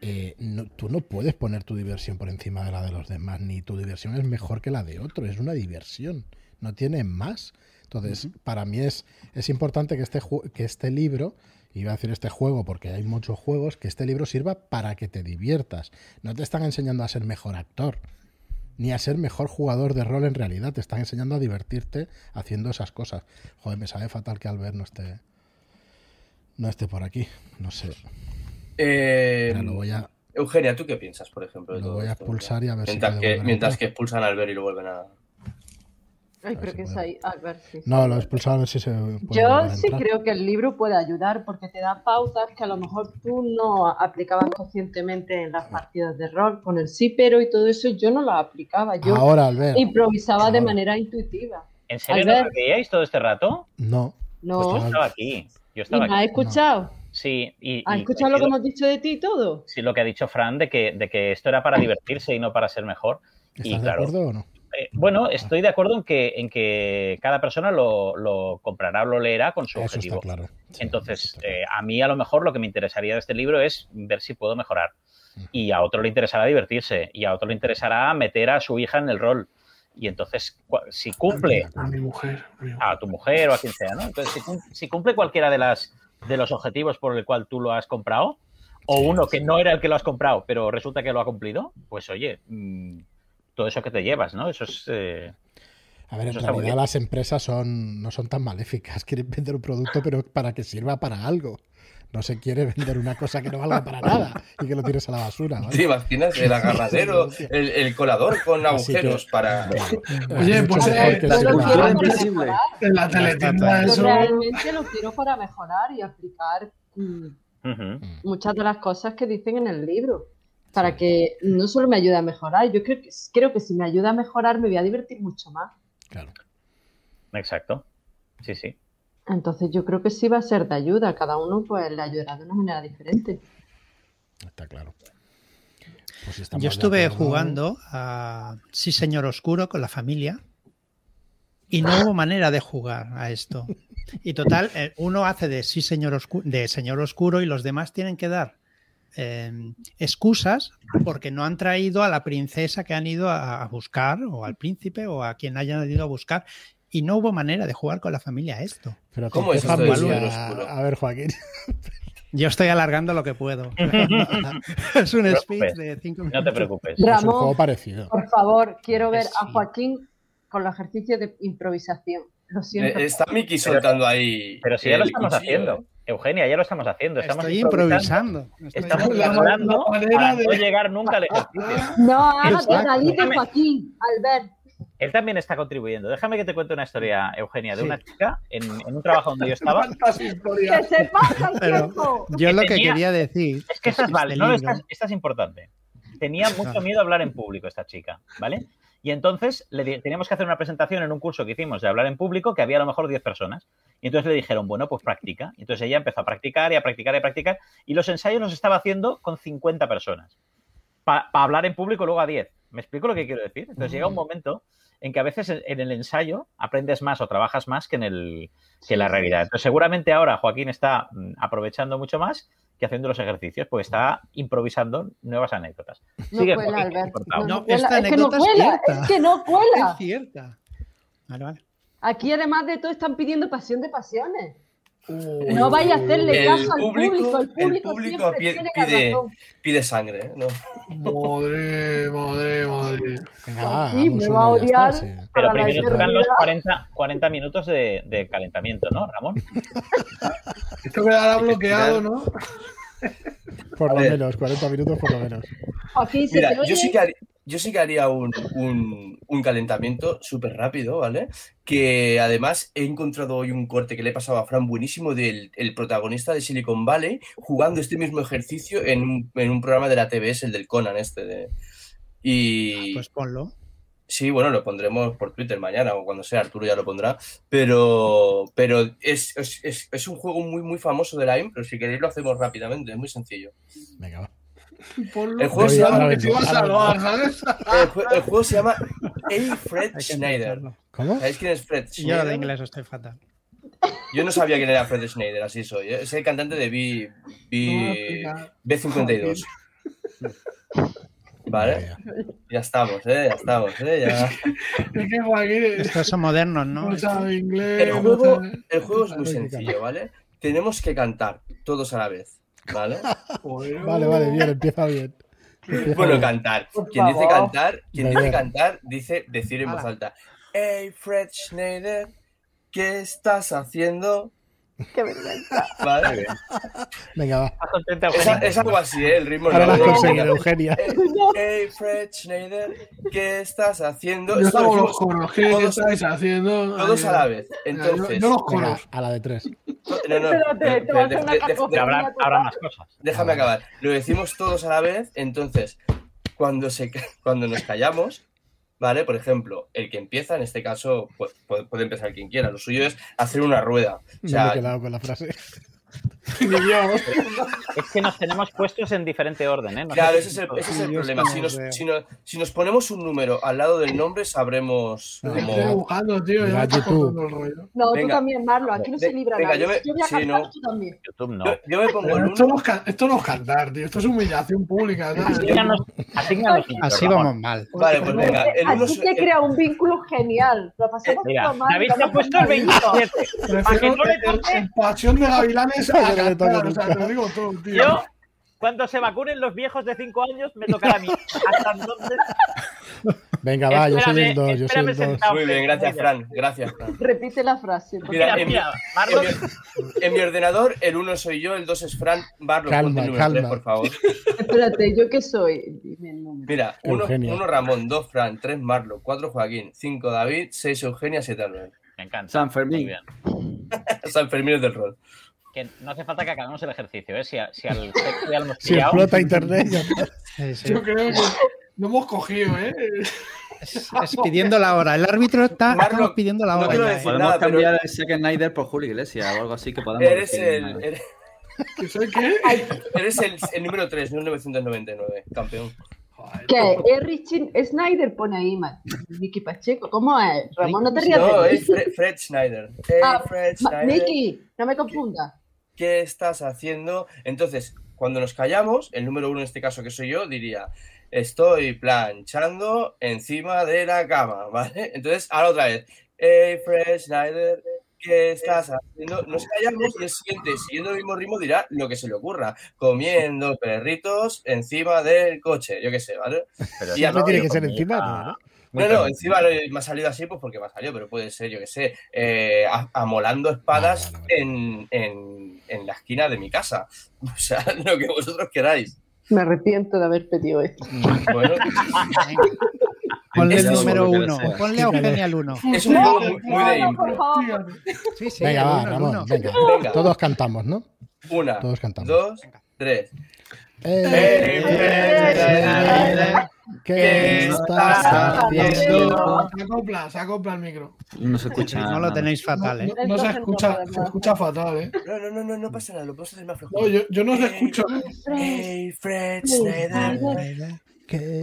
eh, no, tú no puedes poner tu diversión por encima de la de los demás, ni tu diversión es mejor que la de otro, es una diversión, no tiene más. Entonces, uh -huh. para mí es, es importante que este, que este libro, iba a decir este juego porque hay muchos juegos, que este libro sirva para que te diviertas. No te están enseñando a ser mejor actor, ni a ser mejor jugador de rol en realidad, te están enseñando a divertirte haciendo esas cosas. Joder, me sabe fatal que Albert no esté, no esté por aquí, no sé. Eh, Mira, lo voy a, Eugenia, ¿tú qué piensas, por ejemplo? De lo todo voy a esto? expulsar y a ver mientras si que, mientras que expulsan al ver y lo vuelven a. Ay, creo si que es ahí. A ver si. No, lo he expulsado a ver si se puede Yo a sí creo que el libro puede ayudar porque te da pautas que a lo mejor tú no aplicabas conscientemente en las partidas de rol. Con el sí, pero y todo eso yo no lo aplicaba. Yo Ahora, Albert. improvisaba de manera intuitiva. ¿En serio Al no lo veíais todo este rato? No. No. Pues yo estaba aquí. Yo ¿Y estaba me has escuchado? Sí, y, ¿Has y escuchado lo que hemos dicho de ti y todo? sí, lo que ha dicho Fran de que, de que esto era para divertirse y no para ser mejor. ¿Estás Y de claro, acuerdo o no? eh, bueno, estoy de acuerdo en que, en que cada persona lo, lo comprará o lo leerá con su Eso objetivo. está claro. Sí, Entonces, eso está claro. eh, a mí a lo mejor lo que me interesaría de este libro es ver si puedo mejorar. Y a otro le interesará divertirse. Y a otro le interesará meter a su hija en el rol. Y entonces, si cumple A mi mujer. a mi mujer. a tu mujer o a quien sea, ¿no? Entonces, si cumple cualquiera de las de los objetivos por el cual tú lo has comprado, o uno que no era el que lo has comprado, pero resulta que lo ha cumplido, pues oye, mm, todo eso que te llevas, ¿no? Eso es... eh, A ver, en realidad las empresas son, no son tan maléficas. Quieren vender un producto, pero para que sirva para algo. No se quiere vender una cosa que no valga para nada y que lo tires a la basura. ¿vale? ¿Te imaginas? El agarradero, el, el colador con que- agujeros para. Oye, pues, eh, que Cultura invisible. En la teletienda eso. realmente lo quiero para mejorar y aplicar mm, muchas de las cosas que dicen en el libro. Para que no solo me ayude a mejorar, yo creo que, creo que si me ayuda a mejorar me voy a divertir mucho más. Claro. Exacto. Sí, sí. Entonces yo creo que sí va a ser de ayuda. Cada uno pues le ayudará de una manera diferente. Está claro. Pues Yo estuve acuerdo- jugando a Sí, Señor Oscuro con la familia y no hubo manera de jugar a esto. Y total, eh, uno hace de Sí, Señor Oscuro, de Señor Oscuro y los demás tienen que dar eh, excusas porque no han traído a la princesa que han ido a, a buscar o al príncipe o a quien hayan ido a buscar. Y no hubo manera de jugar con la familia a esto. Pero ¿Cómo es esto a- ver, Joaquín. Yo estoy alargando lo que puedo. es un No speech de cinco No minutos. te preocupes. Es un juego parecido. Por favor, quiero ver a. Joaquín con los ejercicios de improvisación. Lo siento. Eh, Está Miki soltando ahí. Pero si ya lo estamos cuchillo, haciendo. ¿eh? Eugenia, ya lo estamos haciendo. Estamos Estoy improvisando. Estoy Estamos para de- no llegar nunca al ejercicio. No de Déjame- Joaquín, Albert. Él también está contribuyendo. Déjame que te cuente una historia, Eugenia, de Sí. una chica en, en un trabajo donde yo estaba. ¿Cuántas ¡Que historias? se pasa el tiempo! Yo lo que quería decir Es que esta es, este vale, no, esta, es importante. Tenía mucho miedo a hablar en público esta chica, ¿vale? Y entonces le teníamos que hacer una presentación en un curso que hicimos de hablar en público que había a lo mejor 10 personas. Y entonces le dijeron, bueno, pues practica. Y entonces ella empezó a practicar y a practicar y a practicar. Y los ensayos los estaba haciendo con 50 personas. Para hablar en público luego a 10. ¿Me explico lo que quiero decir? Entonces llega un momento en que a veces en, el ensayo aprendes más o trabajas más que en, el, que en la realidad. Entonces seguramente ahora Joaquín está mm, aprovechando mucho más que haciendo los ejercicios, porque está improvisando nuevas anécdotas. No Sigue, cuela, Joaquín, Albert. No, No, no cuela. esta Es que no anécdota es cuela, es que no cuela. Es cierta. Vale, vale. Aquí además de todo están pidiendo pasión de pasiones. Uy, No vaya a hacerle caso al público- público. El el público, pide- sangre, ¿eh? No. Madre, madre, madre. Sí, me va a está, odiar. sí. Pero primero tocan los eternidad. 40, 40 minutos de, de calentamiento, ¿no, Ramón? Esto quedará Hay que bloqueado. ¿no? Por lo menos, 40 minutos por lo menos. Joaquín, se Mira, yo sí que haría, yo sí que haría un, un- un calentamiento súper rápido, ¿vale? Que además he encontrado hoy un corte que le he pasado a Fran buenísimo del el protagonista de Silicon Valley jugando este mismo ejercicio en un, en un programa de la TBS, el del Conan este. De, y Pues ponlo. sí, bueno, lo pondremos por Twitter mañana o cuando sea, Arturo ya lo pondrá. Pero, pero es, es, es- es un juego muy, muy famoso de la impro. Si queréis lo hacemos rápidamente, es muy sencillo. Venga, va. Ponlo. El juego se llama-. El, jue- el juego se llama A. Fred Schneider. ¿Cómo? ¿Sabéis quién es Fred Yo Schneider? de inglés estoy fatal. Yo no sabía quién era Fred Schneider, así soy. ¿eh? Es el cantante de B, B, B52. Vale, ya estamos, ¿eh? Ya estamos, ¿eh? Ya. Estos son modernos, ¿no? no sabe inglés. El juego, sabe- el juego es muy sencillo, ¿vale? Tenemos que cantar todos a la vez, ¿vale? Vale, vale, bien, empieza bien. Empieza Bueno, bien. cantar. Quien dice cantar, quien dice cantar, dice decir en voz alta. Hey, Fred Schneider, ¿qué estás haciendo? Qué vergüenza. ¿Vale? Venga, va. ¿Estás contenta, Es, algo así, ¿eh? El ritmo Ahora lo has conseguido, Eugenia. Hey, Fred Schneider, ¿qué estás haciendo? Yo hago los coros. ¿Qué, qué todos- estáis haciendo? todos a la vez. Entonces, yo, los coros. a la de tres. no, no, Habrá, más cosas. déjame acabar. Lo decimos todos a la vez, entonces, cuando, se, cuando nos callamos, ¿vale? Por ejemplo, el que empieza, en este caso, pu- puede, puede empezar quien quiera. Lo suyo es hacer una rueda. O me he quedado con la frase. Es que nos tenemos puestos en diferente orden, ¿eh? No Claro, ese es el, si- ese es el Yo problema. Si no nos, veo. si, nos, si nos ponemos un número al lado del nombre, sabremos No, Estoy buscando, tío. Ya rollo. No, tú también, Marlo. Aquí no se libra venga, nadie. yo me- Yo voy a sí, cantar, no. tú también. YouTube no. Yo, yo me pongo el esto, no es, esto no es cantar, tío. Esto es humillación pública. Así vamos mal. Vale, pues venga. El uno Así el- crea un vínculo genial. Lo pasamos Mira, mal. David se ha puesto el cantaditos. 27. Para que no le el- Pasión de Gavilanes no le toque O sea, te lo digo todo, tío. yo, cuando se vacunen los viejos de 5 años, me tocará a mí. Hasta entonces, Venga, va, yo soy el Espérame, 2, yo soy el 2. sentado. Muy bien, gracias, Fran. Gracias, Fran. Repite la frase. Mira, mira, en- mira, Marlon, En mi, en mi ordenador, el 1 soy yo, el 2 es Fran. Barlo, Calma, ponte el número tres, calma. por favor. Espérate, ¿yo qué soy? Dime el número. Mira, 1 Eugenia. Ramón, 2 Fran, 3 Marlo, 4 Joaquín, 5 David, 6 Eugenia, 7 Albert. me encanta. San Fermín. San Fermín es del rol. Que no hace falta que acabemos el ejercicio, ¿eh? Si, a- si al sexo ya lo hemos Si explota internet. Sí, sí. Yo creo que lo hemos cogido, ¿eh? Es, es pidiendo la hora. El árbitro está Marlo, pidiendo la no hora. quiero ya, ¿eh? decir- Podemos nada, pero- cambiar el Second Snyder por Julio Iglesias o algo así que podamos Eres decir. el, eres, ¿Que soy qué? eres el, el número 3, 1999, campeón. Joder, ¿Qué? ¿Es Richie Snyder? Pone ahí, ma- Miki Pacheco. ¿Cómo es? Ramón, no te rías No, es Fred, Fred Schneider. Hey, Ah, Fred Schneider. Miki, no me confundas. ¿Qué estás haciendo? Entonces, cuando nos callamos, el número uno en este caso que soy yo, diría, estoy planchando encima de la cama, ¿vale? Entonces, ahora otra vez, hey, Fred Schneider, ¿qué estás haciendo? Nos callamos y el siguiente, siguiendo el mismo ritmo, dirá lo que se le ocurra, comiendo perritos encima del coche, yo qué sé, ¿vale? pero Y no, tiene que ser encima, ¿no? No, no, encima me ha salido así, pues porque me ha salido, pero puede ser, yo que sé, eh, amolando espadas En, en- en la esquina de mi casa. O sea, lo que vosotros queráis. Me arrepiento de haber pedido esto. Bueno, Ponle el número uno. Ponle a Eugenia al uno. es un juego muy, muy de impro. Sí, sí. Venga, va, Ramón, venga. Venga. Todos cantamos, ¿no? Una, Todos cantamos. dos, tres. Eh, ¿Qué estás haciendo? Se acopla, se acopla el micro. No se escucha No lo tenéis fatal, ¿eh? no- no se escucha, se escucha fatal, ¿eh? No, no, no, no, no pasa nada, lo puedo hacer más flojo. No, yo, yo no se escucho. Hey, Fred Snyder. ¿Qué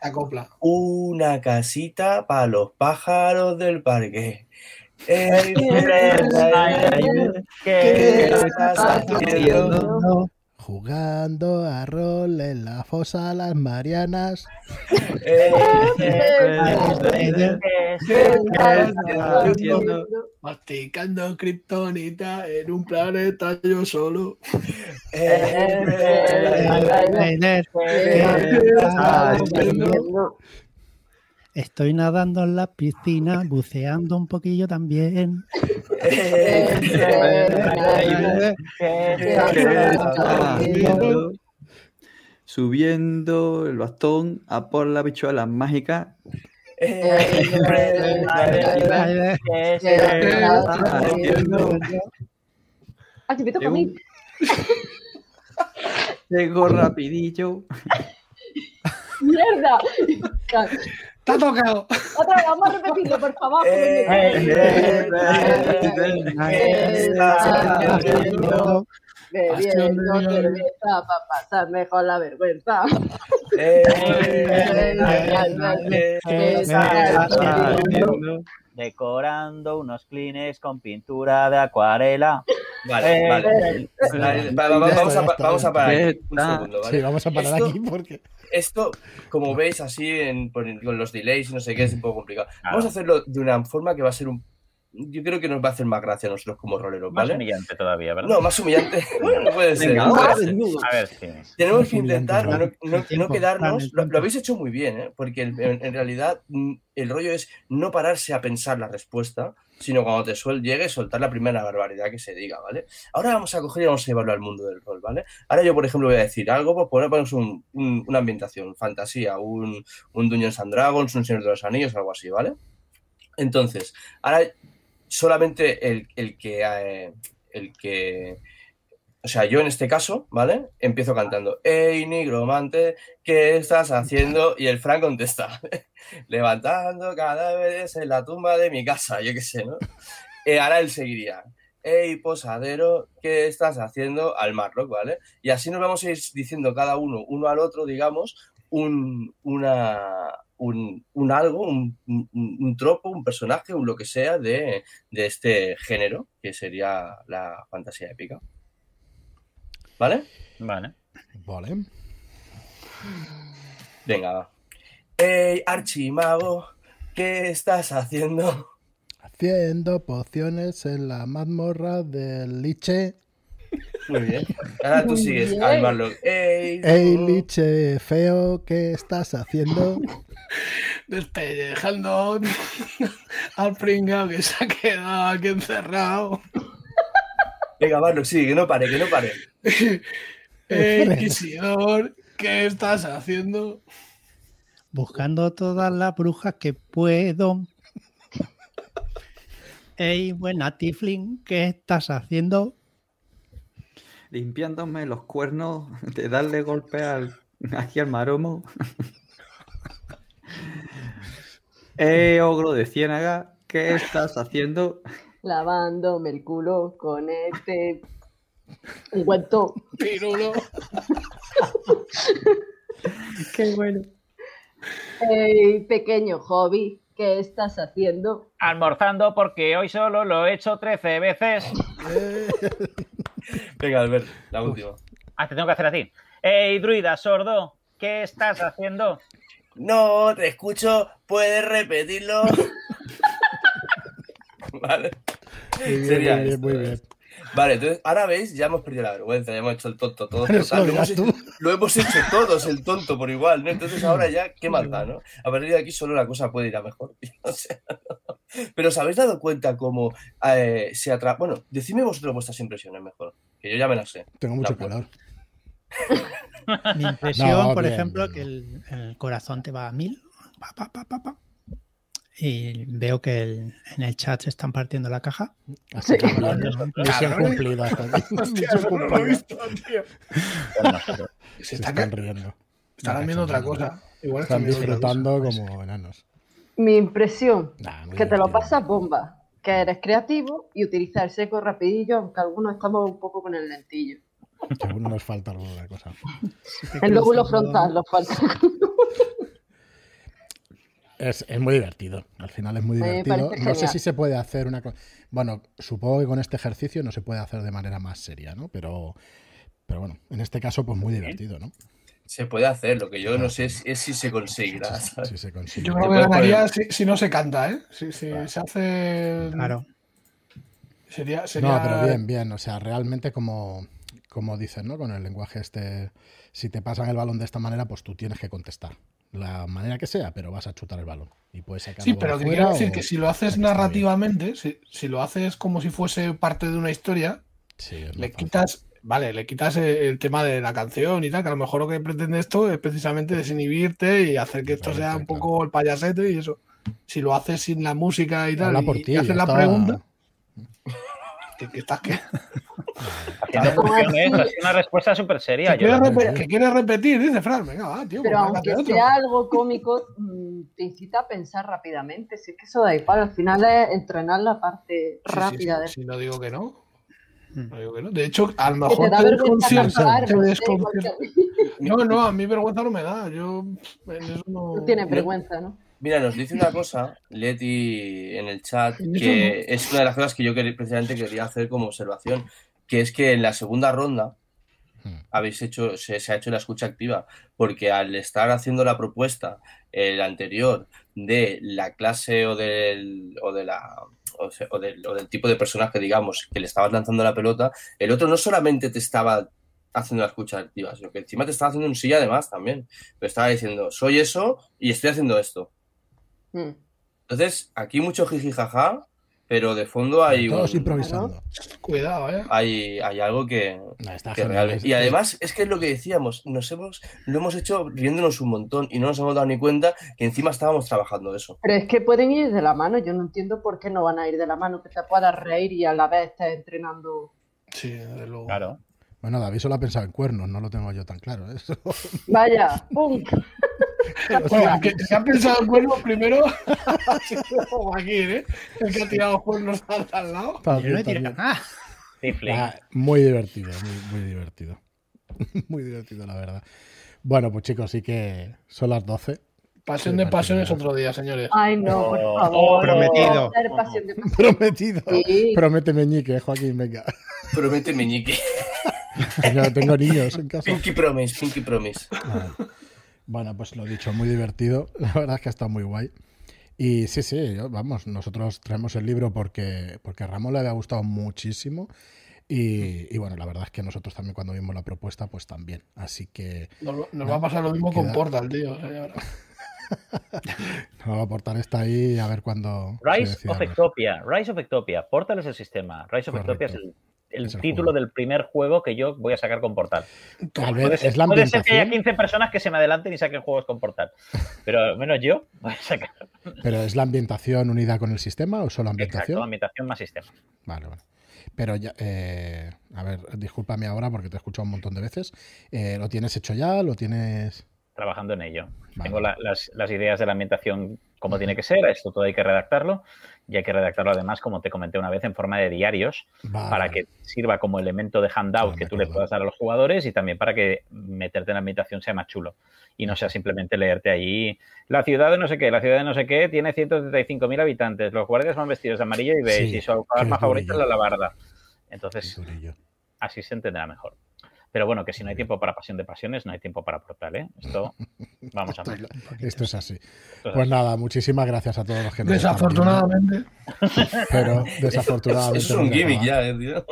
Se acopla. Una casita para los pájaros del parque. Jugando a rol en la fosa las Marianas. Masticando kriptonita en un planeta yo solo. Estoy nadando en la piscina, buceando un poquillo también. Subiendo el bastón a por la bichuela mágica. Ah, que me toca a mí. Llego rapidillo. ¡Mierda! ¡Te ha tocado! Otra vez, vamos a repetirlo, por favor. Bebiendo cerveza para pasar mejor la vergüenza. Decorando unos clines con pintura de acuarela. Vale, vale. Vale, va- va- va- Vamos a, pa- vamos a parar aquí un segundo, ¿vale? Sí, vamos a parar Esto- aquí porque. Esto, como veis, así en- por- con los delays y no sé qué, es un poco complicado. Vamos a hacerlo de una forma que va a ser un. Yo creo que nos va a hacer más gracia a nosotros como roleros, Más ¿vale? humillante todavía, ¿verdad? No, más humillante. Bueno, puede ser. Venga, puede ahora ser. desnudo. A ver si. Tenemos Más que intentar no, no- no quedarnos. Lo, habéis hecho muy bien, ¿eh? Porque el- en, en realidad mm, el rollo es no pararse a pensar la respuesta, sino cuando te suel llegue, soltar la primera barbaridad que se diga, ¿vale? Ahora vamos a coger y vamos a llevarlo al mundo del rol, ¿vale? Ahora yo, por ejemplo, voy a decir algo, pues poner ponemos un- un- una ambientación, fantasía, un, un Dungeons and Dragons, un Señor de los Anillos, algo así, ¿vale? Entonces, ahora solamente el, el que. eh, el que. O sea, yo en este caso, ¿vale? Empiezo cantando, ¡Ey, nigromante! ¿Qué estás haciendo? Y el Frank contesta, levantando cadáveres en la tumba de mi casa, yo qué sé, ¿no? Eh, ahora él seguiría, ¡Ey, posadero! ¿Qué estás haciendo? Al Marlock, ¿vale? Y así nos vamos a ir diciendo cada uno, uno al otro, digamos, un, una, un, un algo, un, un- un tropo, un personaje, un lo que sea de, de este género, que sería la fantasía épica. ¿Vale? Vale. Vale. Venga, va. ¡Ey, Archimago! ¿Qué estás haciendo? Haciendo pociones en la mazmorra del liche. Muy bien. Ahora tú Muy sigues bien. al Marlock. ¡Ey! Ey, liche feo, ¿qué estás haciendo? Despellejando al pringao que se ha quedado aquí encerrado. Venga, Marlock, sigue, que no pare, que no pare. Eh, Inquisidor, ¿qué estás haciendo? Buscando todas las brujas que puedo. Ey, buena Tiflin, ¿qué estás haciendo? Limpiándome los cuernos de darle golpe al, aquí al maromo. eh, ogro de ciénaga, ¿qué estás haciendo? Lavándome el culo con este. Pirulo. Qué bueno. Ey, pequeño hobby, ¿qué estás haciendo? Almorzando porque hoy solo lo he hecho 13 veces. Venga, Albert, la última. Ah, te tengo que hacer a ti. Ey, druida sordo, ¿qué estás haciendo? No, te escucho, puedes repetirlo. vale. Muy bien, Sería muy bien, esto, muy ¿eh? bien. Vale, entonces ahora veis, ya hemos perdido la vergüenza, ya hemos hecho el tonto todos. Total, lo hemos hecho, lo hemos hecho todos el tonto por igual, ¿no? Entonces ahora ya, qué maldad, ¿no? A partir de aquí solo la cosa puede ir a mejor. O sea, no. Pero ¿os habéis dado cuenta cómo eh, se atrapa? Bueno, decidme vosotros vuestras impresiones mejor, que yo ya me las sé. Tengo mucho calor. Mi impresión, No, por bien, ejemplo, bien, que el, el corazón te va a mil. pa, pa, pa, pa, pa. Y veo que el- en el chat se están partiendo la caja. Así que Sí. misión cumplida. hasta aquí. Hostia, no lo he visto, tío. Se Se está están riendo. estarán viendo otra cosa. Igual Están disfrutando como enanos. Mi impresión, Nah, que te lo pasas bomba, que eres creativo y utilizar el seco rapidillo, aunque algunos estamos un poco con el lentillo. Que a algunos nos falta alguna cosa. El lóbulo frontal nos falta. Es, es muy divertido. Al final es muy divertido. No sé si se puede hacer una cosa. Bueno, supongo que con este ejercicio no se puede hacer de manera más seria, ¿no? Pero, pero bueno, en este caso, pues muy divertido, ¿no? Se puede hacer, lo que yo no sé es, es si se conseguirá, ¿sabes? Si se consigue. Yo creo que ganaría si, si no se canta, ¿eh? Si, si se hace. Claro. Sería, sería... No, pero bien, bien. O sea, realmente como, como dicen, ¿no? Con el lenguaje este, si te pasan el balón de esta manera, pues tú tienes que contestar. La manera que sea, pero vas a chutar el balón. Y puedes sacar Sí, pero de quiero decir o- que si lo haces narrativamente, si, si lo haces como si fuese parte de una historia, Sí, le fácil. quitas, vale, le quitas el, el tema de la canción y tal, que a lo mejor lo que pretende esto es precisamente desinhibirte y hacer que esto sea un poco el payasete y eso. Si lo haces sin la música y tal, Habla y, por y ti. haces la pregunta, que, que estás que, Así una respuesta súper seria. que quieres, que repetir, dice Fran, venga, va, tío, Pero pues aunque otro. sea algo cómico, mm, te incita a pensar rápidamente. Si es que eso da igual, al final es entrenar la parte Sí, rápida sí, de sí, no digo que no. Mm. No digo que no. De hecho, a lo mejor te desconcierta. no. No, no, a mí vergüenza no me da. Yo en eso no. Tú tienes vergüenza, ¿no? Mira, nos dice una cosa, Leti, en el chat, que es una de las cosas que yo quería- precisamente quería hacer como observación, que es que en la segunda ronda Hmm. habéis hecho, se, se ha hecho la escucha activa, porque al estar haciendo la propuesta, el anterior, de la clase o del, o de la o, del, o del tipo de personaje, digamos, que le estabas lanzando la pelota, el otro no solamente te estaba haciendo la escucha activa, sino que encima te estaba haciendo un sí además también. Me estaba diciendo, soy eso y estoy haciendo esto. Mm. Entonces, aquí mucho jiji jaja, pero de fondo hay, Todos un- improvisando. Cuidado, eh. hay, hay algo que, Nah, está que genial, realmente... es- Y además, es que es lo que decíamos, nos hemos, lo hemos hecho riéndonos un montón y no nos hemos dado ni cuenta que encima estábamos trabajando eso. Pero es que pueden ir de la mano. Yo no entiendo por qué no van a ir de la mano, que te puedas reír y a la vez estés entrenando. Sí, desde luego. Claro. Bueno, David solo ha pensado en cuernos, no lo tengo yo tan claro. ¿eh? Eso. Vaya, ¡pum! Bueno, el que, el que ha pensado en cuernos primero ha sido Joaquín, ¿eh? El que ha tirado cuernos al, al lado. Yo no he tirado nada. Ah, muy divertido, muy, muy divertido. muy divertido, la verdad. Bueno, pues chicos, sí que son las 12. Pasión de pasiones otro día, señores. Ay, no, por Oh, favor. prometido. De pasión. Prometido. Sí. Promete meñique, Joaquín, venga. Promete meñique. Tengo, tengo niños en casa. Pinky Promise, Pinky Promise. Bueno, pues lo dicho, muy divertido. La verdad es que ha estado muy guay. Y sí, sí, yo- vamos, nosotros traemos el libro porque, porque a Ramón le había gustado muchísimo. Y, y bueno, la verdad es que nosotros también cuando vimos la propuesta, pues también. Así que Nos, nos va a pasar lo mismo con Portal, tío. o sea, ya verás. nos va a aportar esta ahí a ver cuándo. se Rise of. Ectopia. Rise of Ectopia. Portal es el sistema. Rise of Correcto. Ectopia es el, el título juego. del primer juego que yo voy a sacar con Portal. Tal Puede vez ser, es la puede ser que haya ambientación, 15 personas que se me adelanten y saquen juegos con Portal. Pero al menos yo voy a sacar. pero es la ambientación unida con el sistema o solo Exacto, ambientación. ambientación más sistema. Vale, vale. Pero ya, eh, a ver, discúlpame ahora porque te he escuchado un montón de veces. Eh, ¿Lo tienes hecho ya? ¿Lo tienes...? Trabajando en ello. Vale. Tengo la- las, las ideas de la ambientación como tiene que ser. Esto todo hay que redactarlo. Y hay que redactarlo además, como te comenté una vez, en forma de diarios. Vale, para que sirva como elemento de handout Ah, que tú le puedas dar a los jugadores y también para que meterte en la ambientación sea más chulo y no sea simplemente leerte allí la ciudad de no sé qué, la ciudad de no sé qué tiene 135.000 habitantes, los guardias van vestidos de amarillo y beige Sí, y su arma favorita es la alabarda. Entonces, así se entenderá mejor. Pero bueno, que si no hay tiempo para pasión de pasiones, no hay tiempo para portal, ¿eh? Esto vamos a ver. es- esto es así. Pues así. nada, muchísimas gracias a todos los que nos Desafortunadamente. Pero Eso desafortunadamente. es un gimmick ya, eh, tío.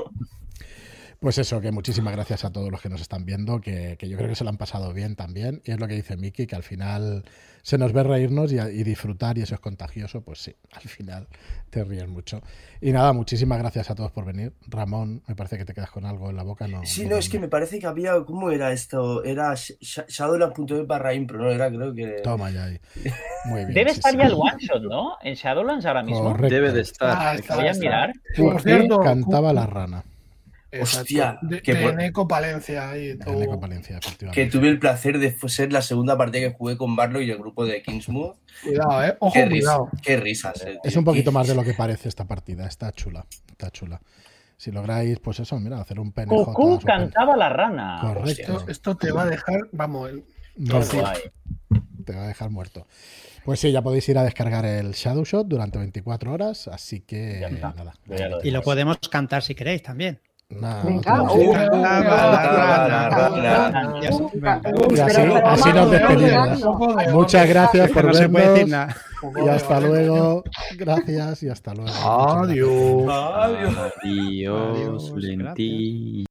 Pues eso, que muchísimas gracias a todos los que nos están viendo, que, que yo creo que se lo han pasado bien también. Y es lo que dice Miki, que al final se nos ve reírnos y, y disfrutar y eso es contagioso. Pues sí, al final te ríes mucho. Y nada, muchísimas gracias a todos por venir. Ramón, me parece que te quedas con algo en la boca. No, Sí, no, es que me parece que había. ¿Cómo era esto? Era sh- sh- Shadowlands.es barra impro, ¿no? Era, creo que. Toma ya ahí. Muy bien. Debe sí, estar sí. ya el one shot, ¿no? En Shadowlands ahora mismo. Correcto. Debe de estar. Ah, está, Voy a mirar. Por cierto, cantaba la rana. Exacto. Hostia, de, que de por- Neko Palencia ahí, En todo. Eco Palencia, efectivamente. Que tuve el placer de ser la segunda partida que jugué con Barlow y el grupo de Kingsmood. Cuidado, eh. Ojo, Qué, risa- cuidado. qué risas. eh, Es un poquito Qué- más de lo que parece esta partida. Está chula. Está chula. Si lográis, pues eso, mira, hacer un PNJ. Super- cantaba la rana. Correcto. Esto, esto te va a dejar, vamos, el- No, te va a dejar muerto. Pues sí, ya podéis ir a descargar el Shadow Shot durante 24 horas, así que nada. Y lo podemos cantar si queréis también. Así- nos despedimos. Muchas gracias por vernos y hasta luego. Gracias y hasta luego. Adiós. Adiós. Adiós.